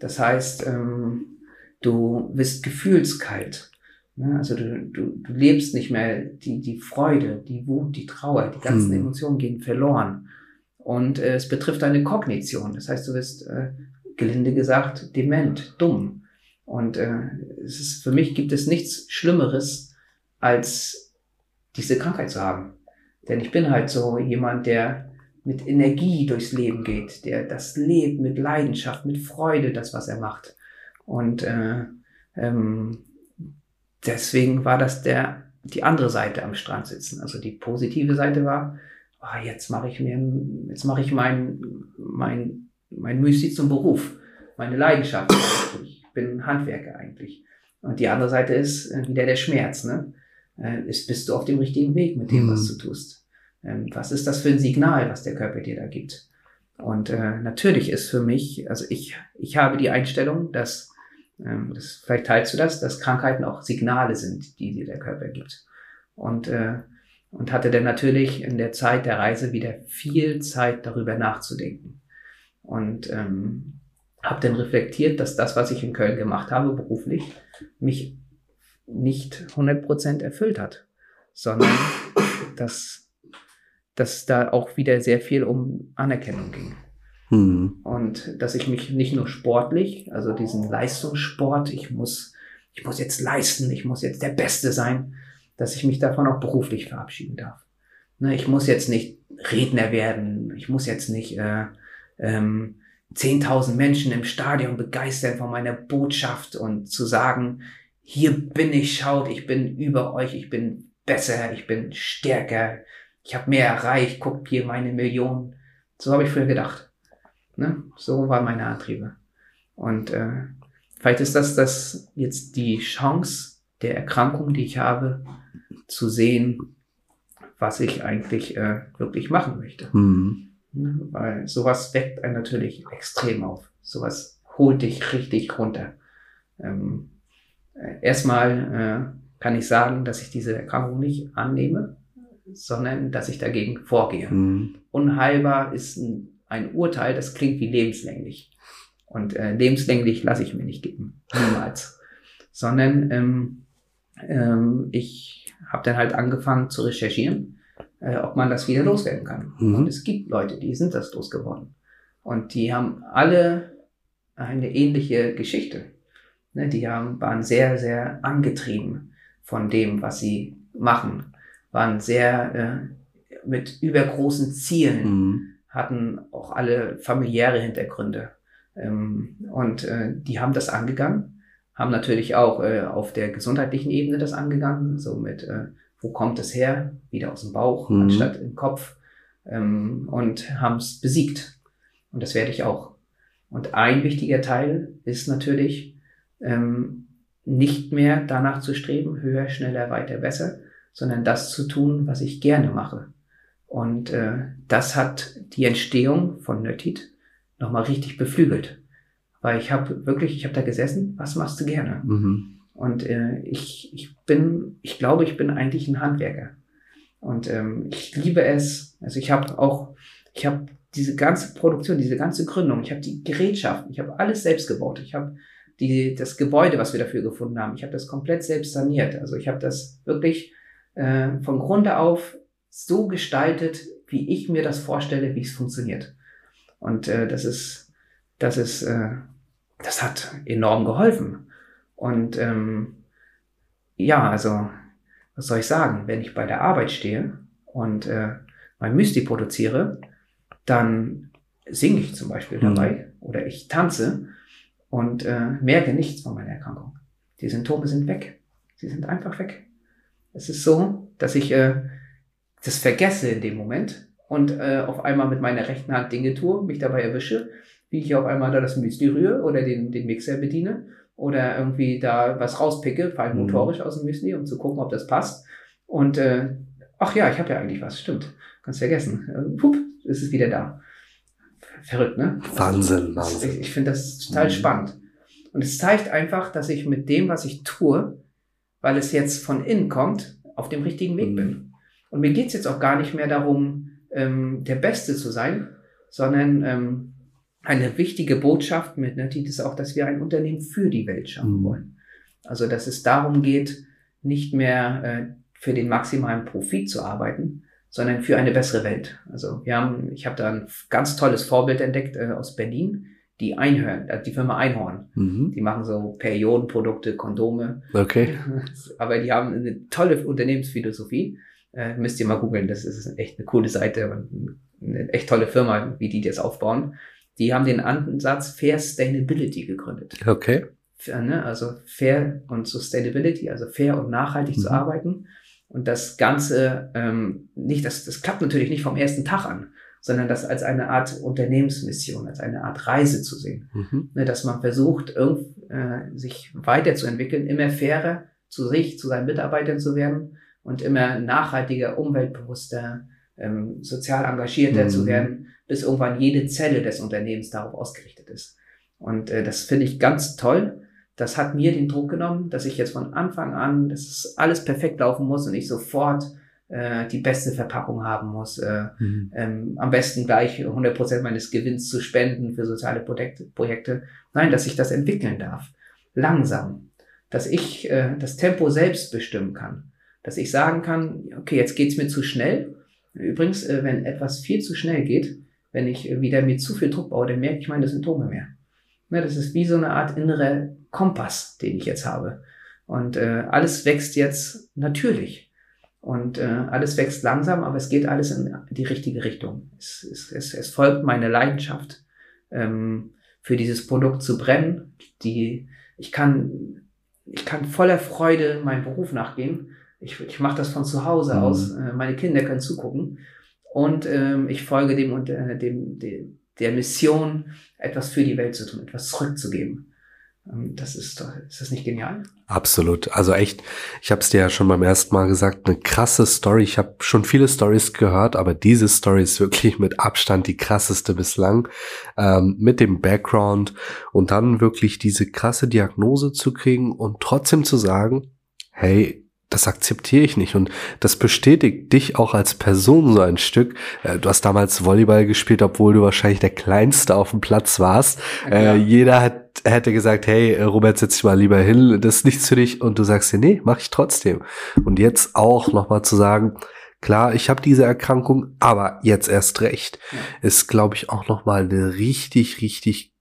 Das heißt, ähm, du bist gefühlskalt. Ne? Also du, du, du lebst nicht mehr die, die Freude, die Wut, die Trauer, die ganzen hm. Emotionen gehen verloren. Und äh, es betrifft deine Kognition. Das heißt, du wirst, äh, gelinde gesagt, dement, dumm. Und äh, es ist, für mich gibt es nichts Schlimmeres, als diese Krankheit zu haben. Denn ich bin halt so jemand, der mit Energie durchs Leben geht, der das lebt mit Leidenschaft, mit Freude, das, was er macht. Und äh, ähm, deswegen war das der, die andere Seite am Strand sitzen. Also die positive Seite war, oh, jetzt mache ich mir, jetzt mache ich mein, mein, mein Müsli zum Beruf, meine Leidenschaft. Ich bin Handwerker eigentlich. Und die andere Seite ist äh, wieder der Schmerz, ne? Äh, ist, bist du auf dem richtigen Weg mit dem, mhm. was du tust? Ähm, was ist das für ein Signal, was der Körper dir da gibt? Und äh, natürlich ist für mich, also ich, ich habe die Einstellung, dass ähm, das, vielleicht teilst du das, dass Krankheiten auch Signale sind, die dir der Körper gibt. Und, äh, und hatte dann natürlich in der Zeit der Reise wieder viel Zeit darüber nachzudenken. Und ähm, habe dann reflektiert, dass das, was ich in Köln gemacht habe beruflich, mich nicht 100% erfüllt hat, sondern <coughs> dass, dass da auch wieder sehr viel um Anerkennung ging. Mhm. Und dass ich mich nicht nur sportlich, also diesen Leistungssport, ich muss, ich muss jetzt leisten, ich muss jetzt der Beste sein, dass ich mich davon auch beruflich verabschieden darf. Ne, ich muss jetzt nicht Redner werden, ich muss jetzt nicht äh, ähm, 10.000 Menschen im Stadion begeistern von meiner Botschaft und zu sagen, hier bin ich, schaut, ich bin über euch, ich bin besser, ich bin stärker, ich habe mehr erreicht, guckt hier meine Millionen. So habe ich früher gedacht. Ne? So waren meine Antriebe. Und äh, vielleicht ist das das jetzt die Chance der Erkrankung, die ich habe, zu sehen, was ich eigentlich äh, wirklich machen möchte. Mhm. Weil sowas weckt einen natürlich extrem auf. Sowas holt dich richtig runter. Ähm, äh, erstmal äh, kann ich sagen, dass ich diese Erkrankung nicht annehme, sondern dass ich dagegen vorgehe. Mhm. Unheilbar ist ein, ein, Urteil, das klingt wie lebenslänglich. Und äh, lebenslänglich lasse ich mir nicht geben. Niemals. <laughs> sondern ähm, ähm, ich habe dann halt angefangen zu recherchieren, äh, ob man das wieder loswerden kann. Mhm. Und es gibt Leute, die sind das losgeworden. Und die haben alle eine ähnliche Geschichte. Ne, die haben, waren sehr, sehr angetrieben von dem, was sie machen, waren sehr äh, mit übergroßen Zielen, mhm. hatten auch alle familiäre Hintergründe. Ähm, und äh, die haben das angegangen, haben natürlich auch äh, auf der gesundheitlichen Ebene das angegangen, so mit, äh, wo kommt es her, wieder aus dem Bauch mhm. anstatt im Kopf, ähm, und haben es besiegt. Und das werde ich auch. Und ein wichtiger Teil ist natürlich, ähm, nicht mehr danach zu streben, höher, schneller, weiter, besser, sondern das zu tun, was ich gerne mache. Und äh, das hat die Entstehung von Nötit nochmal richtig beflügelt. Weil ich habe wirklich, ich habe da gesessen, was machst du gerne? Mhm. Und äh, ich, ich bin, ich glaube, ich bin eigentlich ein Handwerker. Und ähm, ich liebe es. Also ich habe auch, ich habe diese ganze Produktion, diese ganze Gründung, ich habe die Gerätschaften, ich habe alles selbst gebaut. Ich habe die, das Gebäude, was wir dafür gefunden haben, ich habe das komplett selbst saniert. Also ich habe das wirklich äh, von Grunde auf so gestaltet, wie ich mir das vorstelle, wie es funktioniert. Und äh, das ist, das ist, äh, das hat enorm geholfen. Und ähm, ja, also was soll ich sagen, wenn ich bei der Arbeit stehe und äh, mein Müsli produziere, dann singe ich zum Beispiel mhm. dabei oder ich tanze und äh, merke nichts von meiner Erkrankung. Die Symptome sind weg. Sie sind einfach weg. Es ist so, dass ich äh, das vergesse in dem Moment und äh, auf einmal mit meiner rechten Hand Dinge tue, mich dabei erwische, wie ich auf einmal da das Müsli rühre oder den, den Mixer bediene oder irgendwie da was rauspicke, vor allem mhm. motorisch aus dem Müsli, um zu gucken, ob das passt. Und äh, ach ja, ich habe ja eigentlich was, stimmt. Ganz vergessen. Äh, pup, ist es wieder da. Verrückt, ne?
Wahnsinn, Wahnsinn.
Ich, ich finde das total mhm. spannend. Und es zeigt einfach, dass ich mit dem, was ich tue, weil es jetzt von innen kommt, auf dem richtigen Weg mhm. bin. Und mir geht's jetzt auch gar nicht mehr darum, ähm, der Beste zu sein, sondern ähm, eine wichtige Botschaft mit Natit ist auch, dass wir ein Unternehmen für die Welt schaffen mhm. wollen. Also, dass es darum geht, nicht mehr äh, für den maximalen Profit zu arbeiten, sondern für eine bessere Welt. Also wir haben, ich habe da ein ganz tolles Vorbild entdeckt äh, aus Berlin, die Einhörn, äh, die Firma Einhorn. Mhm. Die machen so Periodenprodukte, Kondome.
Okay. <laughs>
Aber die haben eine tolle Unternehmensphilosophie. Äh, müsst ihr mal googeln, das ist echt eine coole Seite und eine echt tolle Firma, wie die das aufbauen. Die haben den Ansatz Fair Sustainability gegründet.
Okay.
Ne, also Fair und Sustainability, also fair und nachhaltig mhm. zu arbeiten. Und das Ganze, ähm, nicht, das, das klappt natürlich nicht vom ersten Tag an, sondern das als eine Art Unternehmensmission, als eine Art Reise zu sehen. Mhm. Ne, dass man versucht, irgend, äh, sich weiterzuentwickeln, immer fairer zu sich, zu seinen Mitarbeitern zu werden und immer nachhaltiger, umweltbewusster, ähm, sozial engagierter mhm. zu werden, bis irgendwann jede Zelle des Unternehmens darauf ausgerichtet ist. Und äh, das finde ich ganz toll. Das hat mir den Druck genommen, dass ich jetzt von Anfang an, dass es alles perfekt laufen muss und ich sofort äh, die beste Verpackung haben muss. Äh, mhm. ähm, am besten gleich 100 Prozent meines Gewinns zu spenden für soziale Projekte, Projekte. Nein, dass ich das entwickeln darf. Langsam. Dass ich äh, das Tempo selbst bestimmen kann. Dass ich sagen kann, okay, jetzt geht's mir zu schnell. Übrigens, äh, wenn etwas viel zu schnell geht, wenn ich wieder mir zu viel Druck baue, dann merke ich meine Symptome mehr. Ne, das ist wie so eine Art innere Kompass, den ich jetzt habe. Und äh, alles wächst jetzt natürlich. Und äh, alles wächst langsam, aber es geht alles in die richtige Richtung. Es, es, es, es folgt meine Leidenschaft, ähm, für dieses Produkt zu brennen. Die, ich kann, ich kann voller Freude meinem Beruf nachgehen. Ich, ich mache das von zu Hause mhm. aus. Äh, meine Kinder können zugucken. Und ähm, ich folge dem, und, äh, dem, dem, der Mission, etwas für die Welt zu tun, etwas zurückzugeben. Ähm, das ist, doch, ist das nicht genial?
Absolut. Also echt, ich habe es dir ja schon beim ersten Mal gesagt, eine krasse Story. Ich habe schon viele Stories gehört, aber diese Story ist wirklich mit Abstand die krasseste bislang. Ähm, mit dem Background und dann wirklich diese krasse Diagnose zu kriegen und trotzdem zu sagen, hey, das akzeptiere ich nicht. Und das bestätigt dich auch als Person so ein Stück. Äh, du hast damals Volleyball gespielt, obwohl du wahrscheinlich der Kleinste auf dem Platz warst. Ja, äh, jeder hat, hätte gesagt, hey, Robert, setz dich mal lieber hin, das ist nichts für dich. Und du sagst dir, nee, mach ich trotzdem. Und jetzt auch nochmal zu sagen, Klar, ich habe diese Erkrankung, aber jetzt erst recht. Ja. Ist, glaube ich, auch nochmal eine richtig, richtig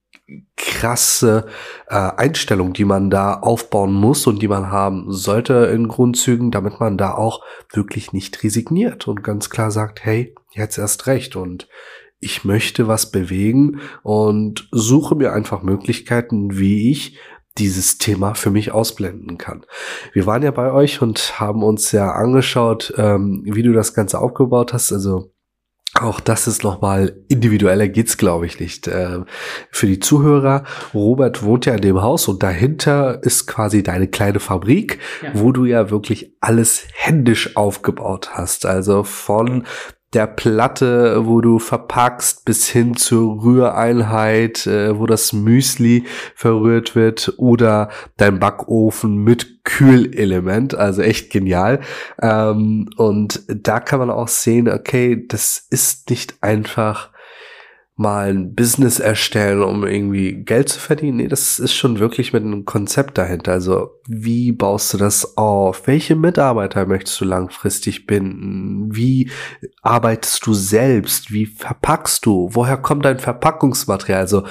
krasse äh, Einstellung, die man da aufbauen muss und die man haben sollte in Grundzügen, damit man da auch wirklich nicht resigniert und ganz klar sagt, hey, jetzt erst recht und ich möchte was bewegen und suche mir einfach Möglichkeiten, wie ich dieses Thema für mich ausblenden kann. Wir waren ja bei euch und haben uns ja angeschaut, ähm, wie du das Ganze aufgebaut hast. Also auch das ist nochmal individueller geht's, glaube ich, nicht. Äh, für die Zuhörer, Robert wohnt ja in dem Haus und dahinter ist quasi deine kleine Fabrik, ja. wo du ja wirklich alles händisch aufgebaut hast. Also von der Platte, wo du verpackst, bis hin zur Rühreinheit, äh, wo das Müsli verrührt wird oder dein Backofen mit Kühlelement, also echt genial. Ähm, und da kann man auch sehen, okay, das ist nicht einfach mal ein Business erstellen, um irgendwie Geld zu verdienen. Nee, das ist schon wirklich mit einem Konzept dahinter. Also wie baust du das auf? Welche Mitarbeiter möchtest du langfristig binden? Wie arbeitest du selbst? Wie verpackst du? Woher kommt dein Verpackungsmaterial? Also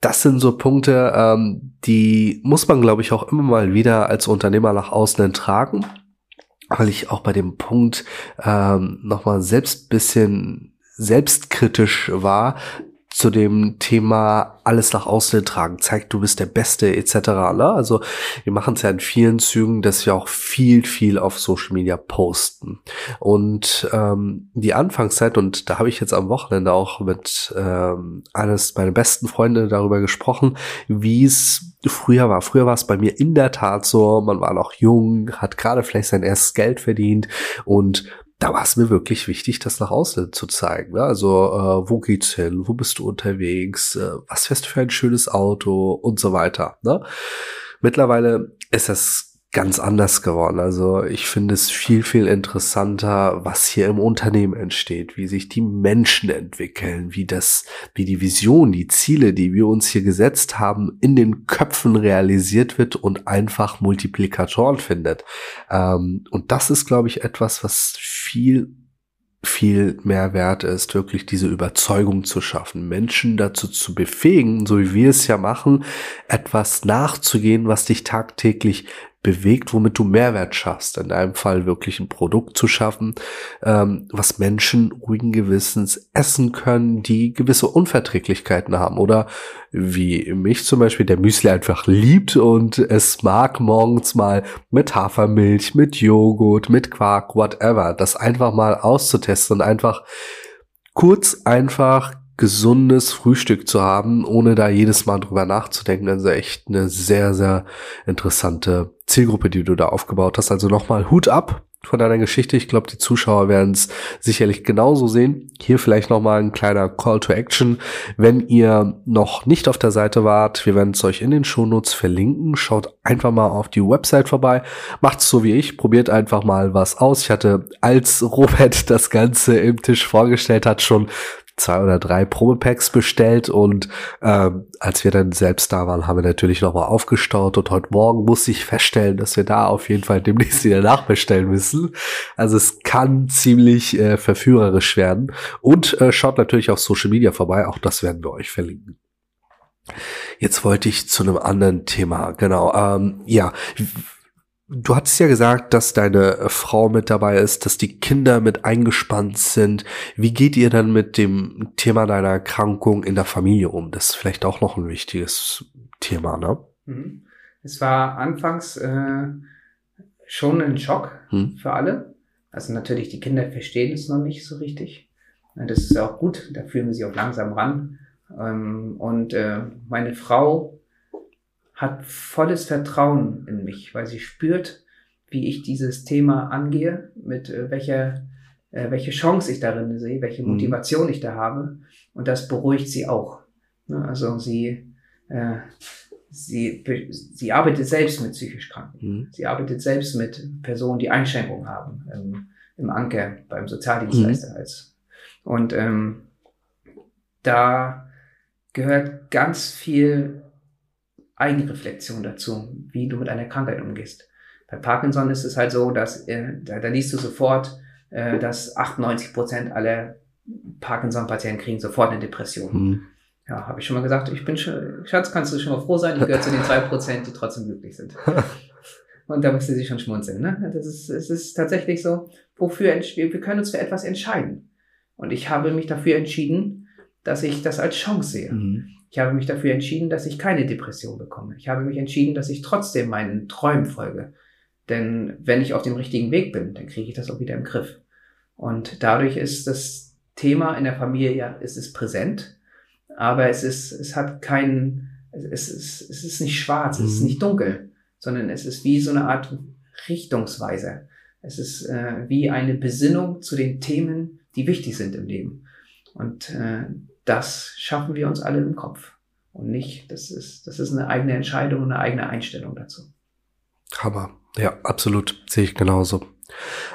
das sind so Punkte, ähm, die muss man, glaube ich, auch immer mal wieder als Unternehmer nach außen tragen, weil ich auch bei dem Punkt ähm, nochmal selbst bisschen selbstkritisch war zu dem Thema alles nach außen tragen, zeigt, du bist der Beste etc. Ne? Also wir machen es ja in vielen Zügen, dass wir auch viel, viel auf Social Media posten. Und ähm, die Anfangszeit, und da habe ich jetzt am Wochenende auch mit ähm, eines meiner besten Freunde darüber gesprochen, wie es früher war. Früher war es bei mir in der Tat so, man war noch jung, hat gerade vielleicht sein erstes Geld verdient und da war es mir wirklich wichtig, das nach außen zu zeigen. Ne? Also, äh, wo geht's hin? Wo bist du unterwegs? Äh, was fährst du für ein schönes Auto? Und so weiter. Ne? Mittlerweile ist das ganz anders geworden. Also ich finde es viel, viel interessanter, was hier im Unternehmen entsteht, wie sich die Menschen entwickeln, wie das, wie die Vision, die Ziele, die wir uns hier gesetzt haben, in den Köpfen realisiert wird und einfach Multiplikatoren findet. Ähm, und das ist, glaube ich, etwas, was viel viel mehr wert ist, wirklich diese Überzeugung zu schaffen, Menschen dazu zu befähigen, so wie wir es ja machen, etwas nachzugehen, was dich tagtäglich bewegt, womit du Mehrwert schaffst. In deinem Fall wirklich ein Produkt zu schaffen, ähm, was Menschen ruhigen Gewissens essen können, die gewisse Unverträglichkeiten haben. Oder wie mich zum Beispiel, der Müsli einfach liebt und es mag morgens mal mit Hafermilch, mit Joghurt, mit Quark, whatever, das einfach mal auszutesten und einfach kurz einfach gesundes Frühstück zu haben, ohne da jedes Mal drüber nachzudenken. Also echt eine sehr, sehr interessante Zielgruppe, die du da aufgebaut hast. Also nochmal Hut ab von deiner Geschichte. Ich glaube, die Zuschauer werden es sicherlich genauso sehen. Hier vielleicht nochmal ein kleiner Call to Action. Wenn ihr noch nicht auf der Seite wart, wir werden es euch in den Shownotes verlinken. Schaut einfach mal auf die Website vorbei. Macht's so wie ich. Probiert einfach mal was aus. Ich hatte, als Robert das Ganze im Tisch vorgestellt hat, schon zwei oder drei Probepacks bestellt und ähm, als wir dann selbst da waren, haben wir natürlich nochmal aufgestaut und heute Morgen muss ich feststellen, dass wir da auf jeden Fall demnächst wieder nachbestellen müssen. Also es kann ziemlich äh, verführerisch werden und äh, schaut natürlich auf Social Media vorbei, auch das werden wir euch verlinken. Jetzt wollte ich zu einem anderen Thema, genau. Ähm, ja, Du hattest ja gesagt, dass deine äh, Frau mit dabei ist, dass die Kinder mit eingespannt sind. Wie geht ihr dann mit dem Thema deiner Erkrankung in der Familie um? Das ist vielleicht auch noch ein wichtiges Thema, ne?
Mhm. Es war anfangs äh, schon ein Schock hm. für alle. Also natürlich, die Kinder verstehen es noch nicht so richtig. Das ist auch gut, da fühlen wir sie auch langsam ran. Ähm, und äh, meine Frau hat volles Vertrauen in mich, weil sie spürt, wie ich dieses Thema angehe, mit äh, welcher, äh, welche Chance ich darin sehe, welche
Mhm.
Motivation ich da habe. Und das beruhigt sie auch. Ne, Also sie, äh, sie, sie arbeitet selbst mit psychisch Kranken.
Mhm.
Sie arbeitet selbst mit Personen, die Einschränkungen haben, im, im Anker, beim Sozialdienstleister. Als. Und ähm, da gehört ganz viel Eigenreflexion dazu, wie du mit einer Krankheit umgehst. Bei Parkinson ist es halt so, dass äh, da, da liest du sofort, äh, dass 98 Prozent aller Parkinson-Patienten kriegen sofort eine Depression.
Mhm.
Ja, habe ich schon mal gesagt, ich bin schon, Schatz, kannst du schon mal froh sein, ich gehöre zu den zwei Prozent, die trotzdem glücklich sind. <laughs> Und da musste sie schon schmunzeln. Ne? Das ist, es ist tatsächlich so, wofür wir, wir können uns für etwas entscheiden. Und ich habe mich dafür entschieden, dass ich das als Chance sehe.
Mhm.
Ich habe mich dafür entschieden, dass ich keine Depression bekomme. Ich habe mich entschieden, dass ich trotzdem meinen Träumen folge. Denn wenn ich auf dem richtigen Weg bin, dann kriege ich das auch wieder im Griff. Und dadurch ist das Thema in der Familie, ja, es ist präsent, aber es ist, es hat keinen, es ist, es ist nicht schwarz, es ist
Mhm.
nicht dunkel, sondern es ist wie so eine Art Richtungsweiser. Es ist äh, wie eine Besinnung zu den Themen, die wichtig sind im Leben. Und äh, das schaffen wir uns alle im Kopf. Und nicht, das ist, das ist eine eigene Entscheidung und eine eigene Einstellung dazu.
Hammer. Ja, absolut. Sehe ich genauso.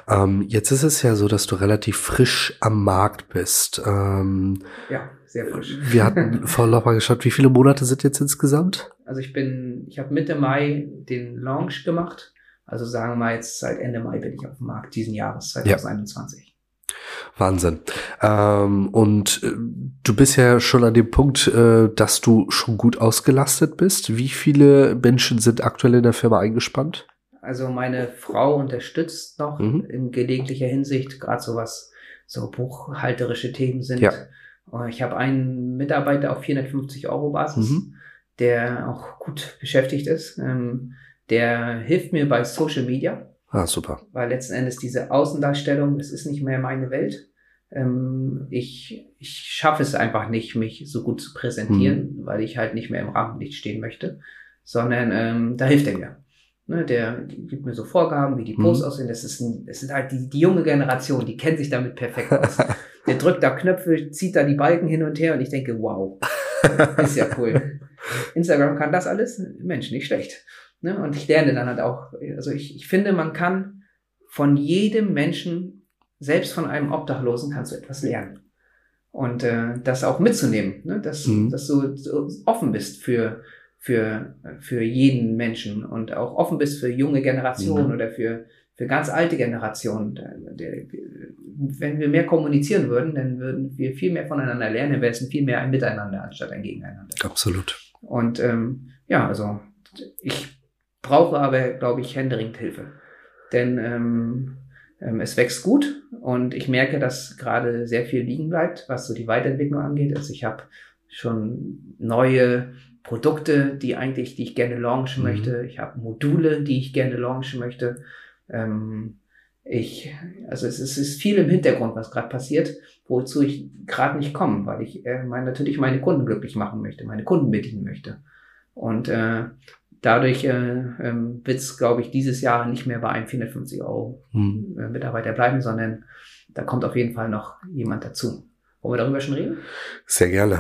Ähm, jetzt ist es ja so, dass du relativ frisch am Markt bist. Ähm,
Ja, sehr frisch. <laughs>
wir hatten vorhin noch mal geschaut, wie viele Monate sind jetzt insgesamt?
Also ich bin, ich habe Mitte Mai den Launch gemacht. Also sagen wir jetzt seit Ende Mai bin ich auf dem Markt diesen Jahres 2021.
Wahnsinn. Ähm, und äh, du bist ja schon an dem Punkt, äh, dass du schon gut ausgelastet bist. Wie viele Menschen sind aktuell in der Firma eingespannt?
Also meine Frau unterstützt noch
Mhm.
in gelegentlicher Hinsicht, gerade so was so buchhalterische Themen sind.
Ja.
Und Ich habe einen Mitarbeiter auf 450 Euro Basis,
Mhm.
der auch gut beschäftigt ist. Ähm, der hilft mir bei Social Media.
Ah, super.
weil letzten Endes diese Außendarstellung, das ist nicht mehr meine Welt. Ähm, ich, ich schaffe es einfach nicht, mich so gut zu präsentieren, weil ich halt nicht mehr im Rampenlicht stehen möchte, sondern ähm, da hilft er mir. Ne, der gibt mir so Vorgaben, wie die Posts
Mhm.
aussehen. Das ist, ein, das ist halt die, die junge Generation, die kennt sich damit perfekt aus. <laughs> der drückt da Knöpfe, zieht da die Balken hin und her und ich denke, wow, <laughs> ist ja cool. Instagram kann das alles? Mensch, nicht schlecht. Ne? Und ich lerne dann halt auch, also ich, ich finde, man kann von jedem Menschen, selbst von einem Obdachlosen, kannst du etwas lernen. Und äh, das auch mitzunehmen, ne? dass,
Mhm.
dass du so offen bist für, für, für jeden Menschen und auch offen bist für junge Generationen
Mhm.
oder für, für ganz alte Generationen. Wenn wir mehr kommunizieren würden, dann würden wir viel mehr voneinander lernen, wäre es viel mehr ein Miteinander anstatt ein Gegeneinander.
Absolut.
Und ähm, ja, also ich brauche aber, glaube ich, händeringend Hilfe. Denn ähm, ähm, es wächst gut und ich merke, dass gerade sehr viel liegen bleibt, was so die Weiterentwicklung angeht. Also ich habe schon neue Produkte, die eigentlich, die ich gerne launchen
Mhm.
möchte. Ich habe Module, die ich gerne launchen möchte. Ähm, ich, also es ist, es ist viel im Hintergrund, was gerade passiert, wozu ich gerade nicht komme, weil ich äh, mein, natürlich meine Kunden glücklich machen möchte, meine Kunden bedienen möchte. Und äh, dadurch äh, ähm, wird es, glaube ich, dieses Jahr nicht mehr bei einem 450 Euro
Mhm.
äh, Mitarbeiter bleiben, sondern da kommt auf jeden Fall noch jemand dazu. Wollen wir darüber schon reden?
Sehr gerne,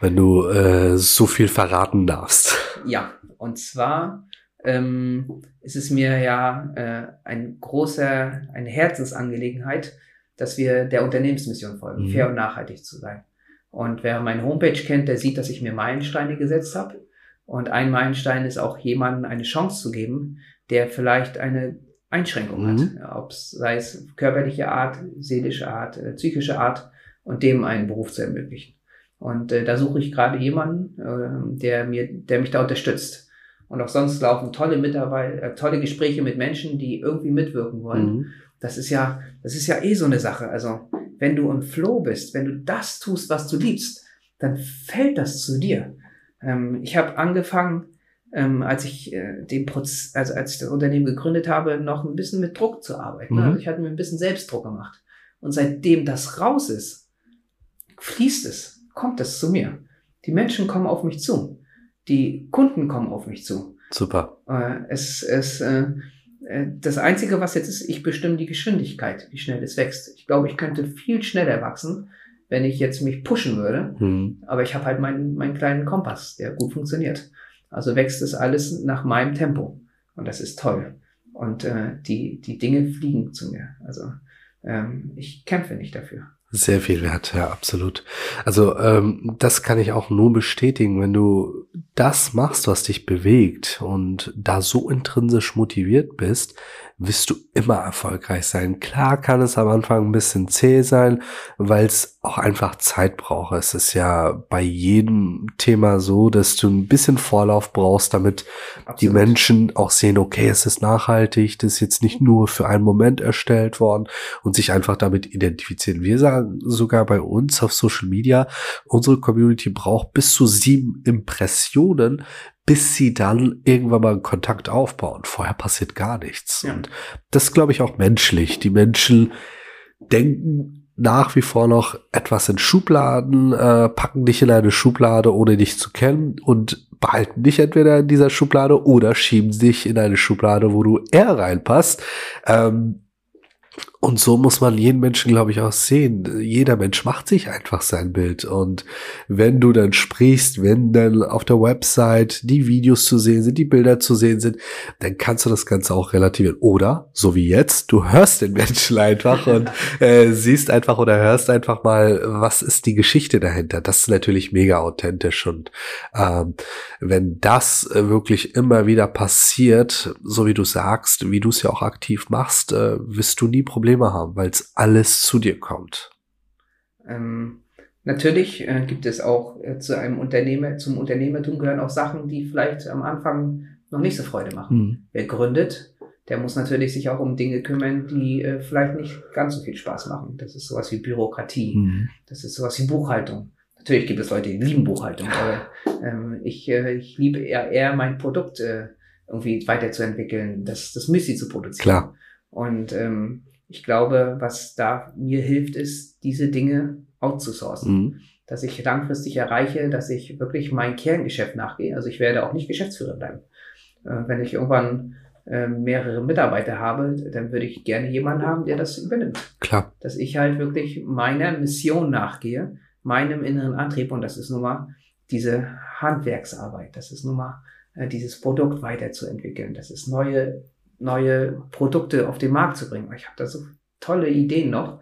wenn du äh, so viel verraten darfst.
Ja, und zwar ähm, ist es mir ja äh, ein großer, eine Herzensangelegenheit, dass wir der Unternehmensmission folgen,
Mhm.
fair und nachhaltig zu sein. Und wer meine Homepage kennt, der sieht, dass ich mir Meilensteine gesetzt habe. Und ein Meilenstein ist auch jemandem eine Chance zu geben, der vielleicht eine Einschränkung
Mhm.
hat, ob es sei es körperliche Art, seelische Art, äh, psychische Art und dem einen Beruf zu ermöglichen. Und äh, da suche ich gerade jemanden, äh, der mir, der mich da unterstützt. Und auch sonst laufen tolle Mitarbeiter, äh, tolle Gespräche mit Menschen, die irgendwie mitwirken wollen.
Mhm.
Das ist ja, das ist ja eh so eine Sache. Also, wenn du im Flow bist, wenn du das tust, was du liebst, dann fällt das zu dir. Ähm, ich habe angefangen, ähm, als ich äh, den Proz also als ich das Unternehmen gegründet habe, noch ein bisschen mit Druck zu arbeiten.
Mhm.
Also ich hatte mir ein bisschen Selbstdruck gemacht. Und seitdem das raus ist, fließt es, kommt es zu mir. Die Menschen kommen auf mich zu. die Kunden kommen auf mich zu.
Super.
Äh, es, es, äh, äh, das Einzige, was jetzt ist, ich bestimme die Geschwindigkeit, wie schnell es wächst. Ich glaube, ich könnte viel schneller wachsen, wenn ich jetzt mich pushen würde.
Hm.
Aber ich habe halt meinen, meinen kleinen Kompass, der gut funktioniert. Also wächst es alles nach meinem Tempo. Und das ist toll. Und äh, die, die Dinge fliegen zu mir. Also ähm, ich kämpfe nicht dafür.
Sehr viel wert, ja, absolut. Also ähm, das kann ich auch nur bestätigen, wenn du das machst, was dich bewegt und da so intrinsisch motiviert bist, wirst du immer erfolgreich sein. Klar kann es am Anfang ein bisschen zäh sein, weil es auch einfach Zeit braucht. Es ist ja bei jedem Thema so, dass du ein bisschen Vorlauf brauchst, damit
Absolut.
die Menschen auch sehen, okay, es ist nachhaltig, das ist jetzt nicht nur für einen Moment erstellt worden und sich einfach damit identifizieren. Wir sagen sogar bei uns auf Social Media, unsere Community braucht bis zu sieben Impressionen, bis sie dann irgendwann mal einen Kontakt aufbauen. Vorher passiert gar nichts.
Ja.
Und das ist, glaube ich, auch menschlich. Die Menschen denken nach wie vor noch etwas in Schubladen, äh, packen dich in eine Schublade, ohne dich zu kennen und behalten dich entweder in dieser Schublade oder schieben dich in eine Schublade, wo du eher reinpasst. Ähm, und so muss man jeden Menschen, glaube ich, auch sehen. Jeder Mensch macht sich einfach sein Bild. Und wenn du dann sprichst, wenn dann auf der Website die Videos zu sehen sind, die Bilder zu sehen sind, dann kannst du das Ganze auch relativieren. Oder, so wie jetzt, du hörst den Menschen einfach und <laughs> äh, siehst einfach oder hörst einfach mal, was ist die Geschichte dahinter. Das ist natürlich mega authentisch. Und ähm, wenn das äh, wirklich immer wieder passiert, so wie du sagst, wie du es ja auch aktiv machst, äh, wirst du nie Probleme haben, weil es alles zu dir kommt.
Ähm, natürlich äh, gibt es auch äh, zu einem Unternehmer, zum Unternehmertum gehören auch Sachen, die vielleicht am Anfang noch nicht so Freude machen.
Mhm.
Wer gründet, der muss natürlich sich auch um Dinge kümmern, die äh, vielleicht nicht ganz so viel Spaß machen. Das ist sowas wie Bürokratie.
Mhm.
Das ist sowas wie Buchhaltung. Natürlich gibt es Leute, die lieben Buchhaltung, aber ähm, ich, äh, ich liebe eher, eher mein Produkt äh, irgendwie weiterzuentwickeln, das, das Müsli zu produzieren.
Klar.
Und ähm, ich glaube, was da mir hilft, ist, diese Dinge outzusourcen.
Mhm.
Dass ich langfristig erreiche, dass ich wirklich mein Kerngeschäft nachgehe. Also ich werde auch nicht Geschäftsführer bleiben. Äh, wenn ich irgendwann äh, mehrere Mitarbeiter habe, dann würde ich gerne jemanden haben, der das übernimmt.
Klar.
Dass ich halt wirklich meiner Mission nachgehe, meinem inneren Antrieb. Und das ist nun mal diese Handwerksarbeit. Das ist nun mal äh, dieses Produkt weiterzuentwickeln. Das ist neue neue Produkte auf den Markt zu bringen. Ich habe da so tolle Ideen noch.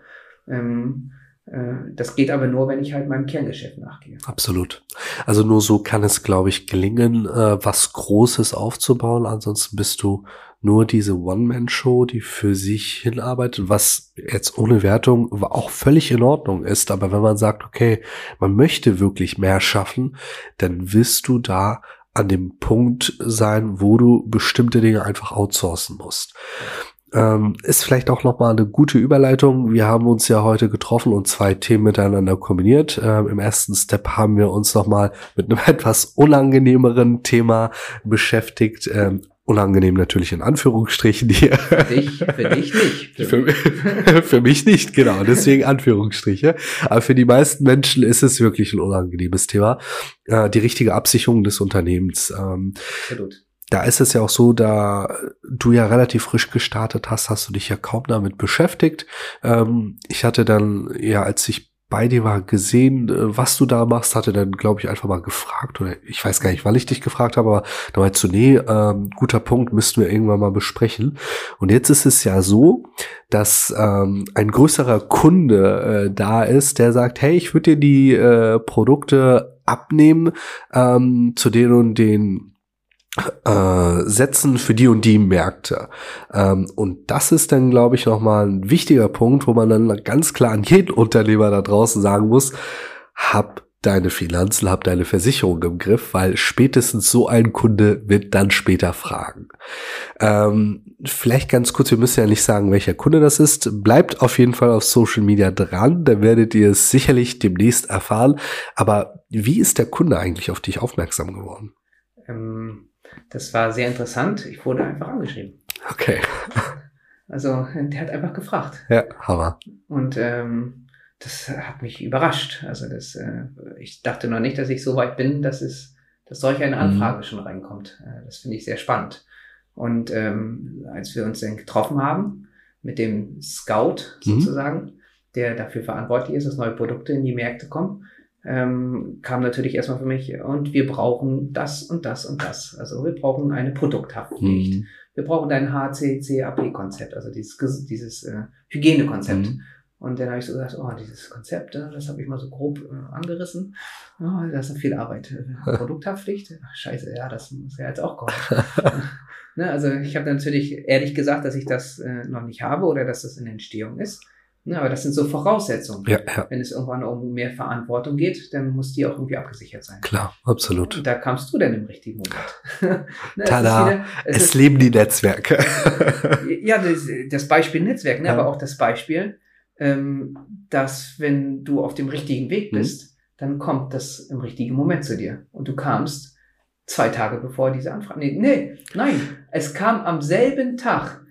Ähm, äh, das geht aber nur, wenn ich halt meinem Kerngeschäft nachgehe.
Absolut. Also nur so kann es, glaube ich, gelingen, äh, was Großes aufzubauen. Ansonsten bist du nur diese One-Man-Show, die für sich hinarbeitet, was jetzt ohne Wertung auch völlig in Ordnung ist. Aber wenn man sagt, okay, man möchte wirklich mehr schaffen, dann wirst du da an dem Punkt sein, wo du bestimmte Dinge einfach outsourcen musst. Ähm, ist vielleicht auch nochmal eine gute Überleitung. Wir haben uns ja heute getroffen und zwei Themen miteinander kombiniert. Ähm, Im ersten Step haben wir uns nochmal mit einem <laughs> etwas unangenehmeren Thema beschäftigt. Ähm, unangenehm natürlich in Anführungsstrichen hier.
Für dich, für dich nicht. <laughs>
Für, <laughs> für mich nicht, genau. Deswegen Anführungsstriche. Aber für die meisten Menschen ist es wirklich ein unangenehmes Thema. Äh, die richtige Absicherung des Unternehmens. Ähm,
Absolut.
da ist es ja auch so, da du ja relativ frisch gestartet hast, hast du dich ja kaum damit beschäftigt. Ähm, ich hatte dann, ja, als ich bei dir war, gesehen, äh, was du da machst, hatte dann, glaube ich, einfach mal gefragt, oder ich weiß gar nicht, wann ich dich gefragt habe, aber da meinst du, nee, ähm, guter Punkt, müssten wir irgendwann mal besprechen. Und jetzt ist es ja so, dass ähm, ein größerer Kunde äh, da ist, der sagt, hey, ich würde dir die äh, Produkte abnehmen ähm, zu den und den äh, setzen für die und die Märkte. Ähm, und das ist dann, glaube ich, nochmal ein wichtiger Punkt, wo man dann ganz klar an jeden Unternehmer da draußen sagen muss, hab deine Finanzen, hab deine Versicherung im Griff, weil spätestens so ein Kunde wird dann später fragen. Ähm, vielleicht ganz kurz, wir müssen ja nicht sagen, welcher Kunde das ist. Bleibt auf jeden Fall auf Social Media dran, dann werdet ihr es sicherlich demnächst erfahren. Aber wie ist der Kunde eigentlich auf dich aufmerksam geworden?
Ähm, das war sehr interessant. Ich wurde einfach angeschrieben.
Okay.
Also, der hat einfach gefragt.
Ja, Hammer.
Und ähm, das hat mich überrascht. Also, das, äh, ich dachte noch nicht, dass ich so weit bin, dass es dass solch eine Anfrage mhm. schon reinkommt. Äh, das finde ich sehr spannend. Und ähm, als wir uns dann getroffen haben mit dem Scout mhm. sozusagen, mhm. der dafür verantwortlich ist, dass neue Produkte in die Märkte kommen, ähm, kam natürlich erstmal für mich, und wir brauchen das und das und das. Also wir brauchen eine Produkthaftpflicht. Mhm. Wir brauchen ein HCCAP-Konzept, also dieses, dieses äh, Hygienekonzept. Mhm. Und dann habe ich so gesagt, oh, dieses Konzept, äh, das habe ich mal so grob äh, angerissen. Oh, das ist viel Arbeit. Äh, <laughs> Produkthaftpflicht? Scheiße, ja, das muss ja jetzt auch kommen. <laughs> ne, also ich habe natürlich ehrlich gesagt, dass ich das äh, noch nicht habe oder dass das in Entstehung ist. Ne, aber das sind so Voraussetzungen. Ja, ja. Wenn es irgendwann um mehr Verantwortung geht, dann muss die auch irgendwie abgesichert sein.
Klar, absolut.
Und da kamst du denn im richtigen Moment. <laughs>
ne, Tada, es, wieder, es, es leben die Netzwerke. <laughs>
ja, das, das, Beispiel Netzwerk, ne, ja. aber auch das Beispiel, ähm, dass wenn du auf dem richtigen Weg mhm. bist, mhm. dann kommt das im richtigen Moment zu dir. Und du kamst zwei Tage bevor diese Anfrage. Nee, nee, nein, es kam am selben Tag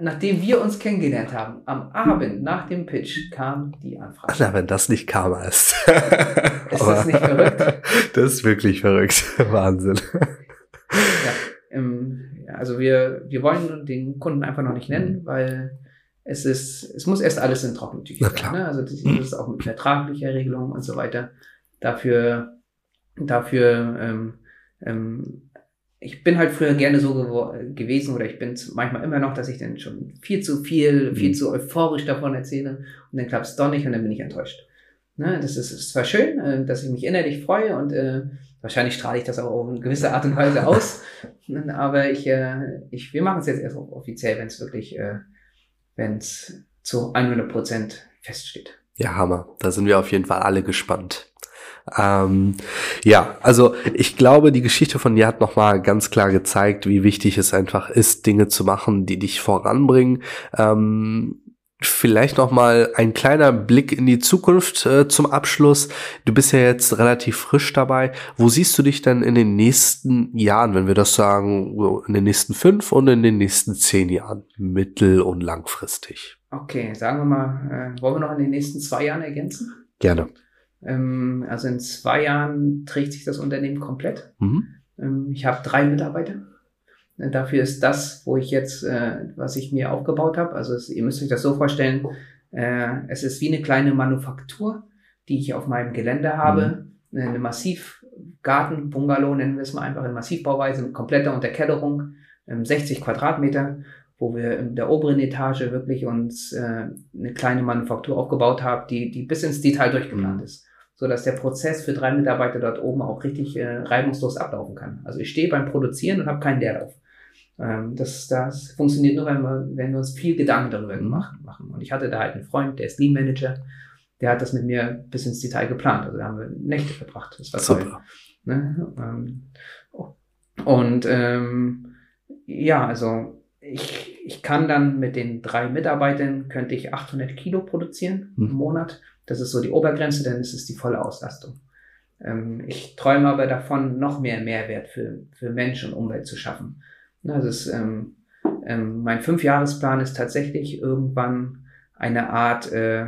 nachdem wir uns kennengelernt haben, am Abend nach dem Pitch kam die Anfrage.
Na, wenn das nicht Karma ist. <laughs>
ist das nicht verrückt? <laughs>
Das ist wirklich verrückt. <laughs> Wahnsinn.
Ja, ähm, also wir, wir wollen den Kunden einfach noch nicht nennen, weil es ist, es muss erst alles in trockenen Tüchern sein. Ne? Also das, das ist auch mit vertraglicher Regelung und so weiter. Dafür, dafür ähm, ähm, ich bin halt früher gerne so gewesen oder ich bin manchmal immer noch, dass ich dann schon viel zu viel, viel mhm. zu euphorisch davon erzähle und dann klappt es doch nicht und dann bin ich enttäuscht. Ne, das ist, ist zwar schön, äh, dass ich mich innerlich freue und äh, wahrscheinlich strahle ich das auch auf eine gewisse Art und Weise aus, <laughs> aber ich, äh, ich, wir machen es jetzt erst offiziell, wenn es wirklich, äh, wenn es zu 100 Prozent feststeht.
Ja, Hammer. Da sind wir auf jeden Fall alle gespannt. Ähm, ja, also ich glaube, die Geschichte von dir hat nochmal ganz klar gezeigt, wie wichtig es einfach ist, Dinge zu machen, die dich voranbringen. Ähm, Vielleicht noch mal ein kleiner Blick in die Zukunft äh, zum Abschluss. Du bist ja jetzt relativ frisch dabei. Wo siehst du dich denn in den nächsten Jahren, wenn wir das sagen, in den nächsten fünf und in den nächsten zehn Jahren, mittel- und langfristig?
Okay, sagen wir mal, äh, wollen wir noch in den nächsten zwei Jahren ergänzen?
Gerne.
Ähm, also in zwei Jahren trägt sich das Unternehmen komplett. Mhm. Ähm, ich habe drei Mitarbeiter. Äh, dafür ist das, wo ich jetzt, äh, was ich mir aufgebaut habe, also es, ihr müsst euch das so vorstellen, äh, es ist wie eine kleine Manufaktur, die ich auf meinem Gelände habe. Mhm. Eine Massivgarten, Bungalow nennen wir es mal einfach in Massivbauweise mit kompletter Unterkellerung, 60 ähm, Quadratmeter wo wir in der oberen Etage wirklich uns äh, eine kleine Manufaktur aufgebaut haben, die, die bis ins Detail durchgeplant mhm. ist, so dass der Prozess für drei Mitarbeiter dort oben auch richtig äh, reibungslos ablaufen kann. Also ich stehe beim Produzieren und habe keinen Leerlauf. Ähm, das, das funktioniert nur, wenn wir, wenn wir uns viel Gedanken darüber mhm. machen. Und ich hatte da halt einen Freund, der ist Lean Manager, der hat das mit mir bis ins Detail geplant. Also da haben wir Nächte verbracht. Das war Super. toll. Ne? Ähm, und ähm, ja, also ich, ich kann dann mit den drei Mitarbeitern, könnte ich 800 Kilo produzieren mhm. im Monat. Das ist so die Obergrenze, dann ist es die volle Auslastung. Ähm, ich träume aber davon, noch mehr Mehrwert für, für Mensch und Umwelt zu schaffen. Das ist, ähm, ähm, mein Fünfjahresplan ist tatsächlich irgendwann eine Art äh,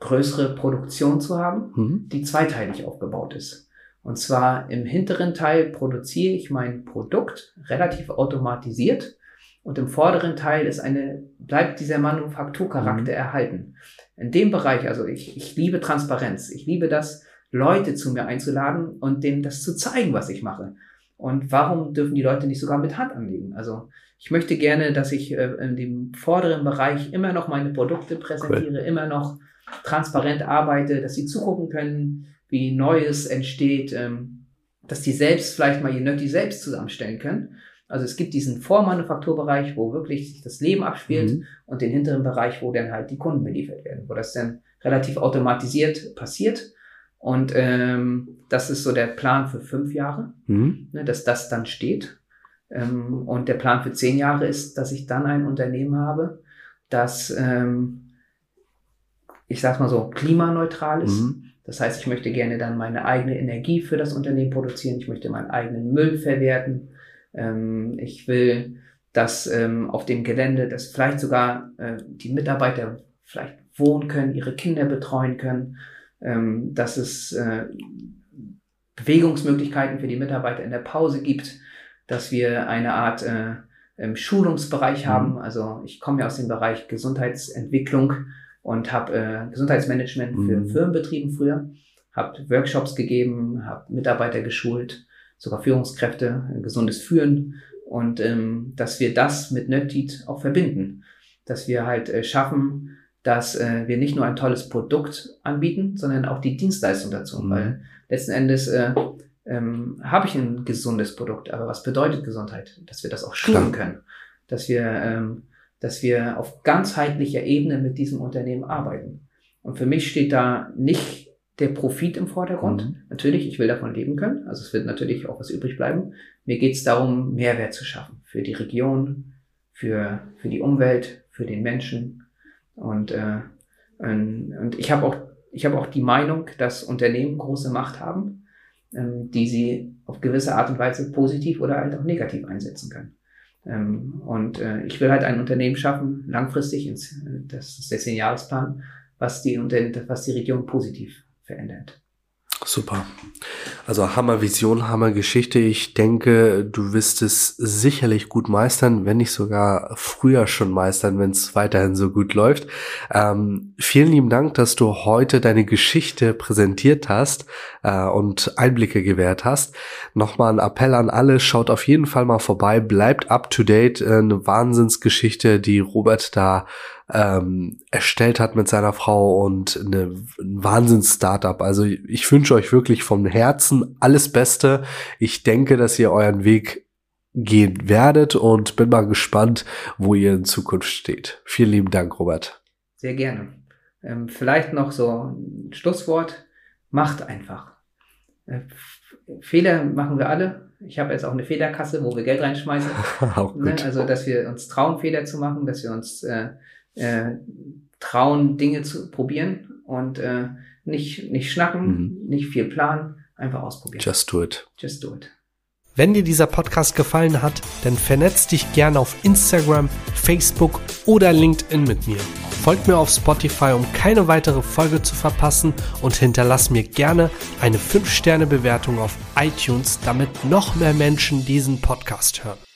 größere Produktion zu haben, mhm. die zweiteilig aufgebaut ist. Und zwar im hinteren Teil produziere ich mein Produkt relativ automatisiert und im vorderen Teil ist eine, bleibt dieser Manufakturcharakter mhm. erhalten. In dem Bereich, also ich, ich liebe Transparenz. Ich liebe das, Leute zu mir einzuladen und denen das zu zeigen, was ich mache. Und warum dürfen die Leute nicht sogar mit Hand anlegen? Also ich möchte gerne, dass ich äh, in dem vorderen Bereich immer noch meine Produkte präsentiere, cool. immer noch transparent arbeite, dass sie zugucken können, wie Neues entsteht, ähm, dass die selbst vielleicht mal ihr Nötti selbst zusammenstellen können also es gibt diesen Vormanufakturbereich, wo wirklich sich das Leben abspielt mhm. und den hinteren Bereich, wo dann halt die Kunden beliefert werden, wo das dann relativ automatisiert passiert. Und ähm, das ist so der Plan für fünf Jahre, mhm. ne, dass das dann steht. Ähm, und der Plan für zehn Jahre ist, dass ich dann ein Unternehmen habe, das, ähm, ich sag's mal so, klimaneutral ist. Mhm. Das heißt, ich möchte gerne dann meine eigene Energie für das Unternehmen produzieren. Ich möchte meinen eigenen Müll verwerten. Ähm, ich will, dass ähm, auf dem Gelände, dass vielleicht sogar äh, die Mitarbeiter vielleicht wohnen können, ihre Kinder betreuen können, ähm, dass es äh, Bewegungsmöglichkeiten für die Mitarbeiter in der Pause gibt, dass wir eine Art äh, im Schulungsbereich mhm. haben. Also ich komme ja aus dem Bereich Gesundheitsentwicklung und habe äh, Gesundheitsmanagement für mhm. Firmenbetrieben früher, habe Workshops gegeben, habe Mitarbeiter geschult, sogar Führungskräfte, gesundes Führen und ähm, dass wir das mit Nerdteat auch verbinden, dass wir halt äh, schaffen, dass äh, wir nicht nur ein tolles Produkt anbieten, sondern auch die Dienstleistung dazu, mhm. weil letzten Endes äh, ähm, habe ich ein gesundes Produkt, aber was bedeutet Gesundheit? Dass wir das auch schulen können, dass wir, ähm, dass wir auf ganzheitlicher Ebene mit diesem Unternehmen arbeiten. Und für mich steht da nicht der Profit im Vordergrund. Mhm. Natürlich, ich will davon leben können. Also es wird natürlich auch was übrig bleiben. Mir geht es darum, Mehrwert zu schaffen für die Region, für, für die Umwelt, für den Menschen. Und, äh, und, ich habe auch, ich habe auch die Meinung, dass Unternehmen große Macht haben ähm, die sie auf gewisse Art und Weise positiv oder halt auch negativ einsetzen können. Ähm, und äh, ich will halt ein Unternehmen schaffen, langfristig, ins, das ist der Zehn-Jahresplan, was die, was die Region positiv verändert.
Super. Also Hammer Vision, Hammer Geschichte. Ich denke, du wirst es sicherlich gut meistern, wenn nicht sogar früher schon meistern, wenn es weiterhin so gut läuft. Ähm, vielen lieben Dank, dass du heute deine Geschichte präsentiert hast äh, und Einblicke gewährt hast. Nochmal ein Appell an alle, schaut auf jeden Fall mal vorbei, bleibt up to date. Äh, eine Wahnsinnsgeschichte, die Robert da ähm, erstellt hat mit seiner Frau und eine, ein Wahnsinns-Startup. Also ich wünsche euch wirklich vom Herzen alles Beste. Ich denke, dass ihr euren Weg gehen werdet und bin mal gespannt, wo ihr in Zukunft steht. Vielen lieben Dank, Robert.
Sehr gerne. Ähm, vielleicht noch so ein Schlusswort. Macht einfach. Äh, Fehler machen wir alle. Ich habe jetzt auch eine Fehlerkasse, wo wir Geld reinschmeißen. <laughs> auch gut. Ne? Also, dass wir uns trauen, Fehler zu machen, dass wir uns äh, äh, trauen, Dinge zu probieren und äh, nicht, nicht schnacken, mhm. nicht viel planen, einfach ausprobieren.
Just do it.
Just do it.
Wenn dir dieser Podcast gefallen hat, dann vernetz dich gerne auf Instagram, Facebook oder LinkedIn mit mir. Folgt mir auf Spotify, um keine weitere Folge zu verpassen und hinterlass mir gerne eine 5-Sterne-Bewertung auf iTunes, damit noch mehr Menschen diesen Podcast hören.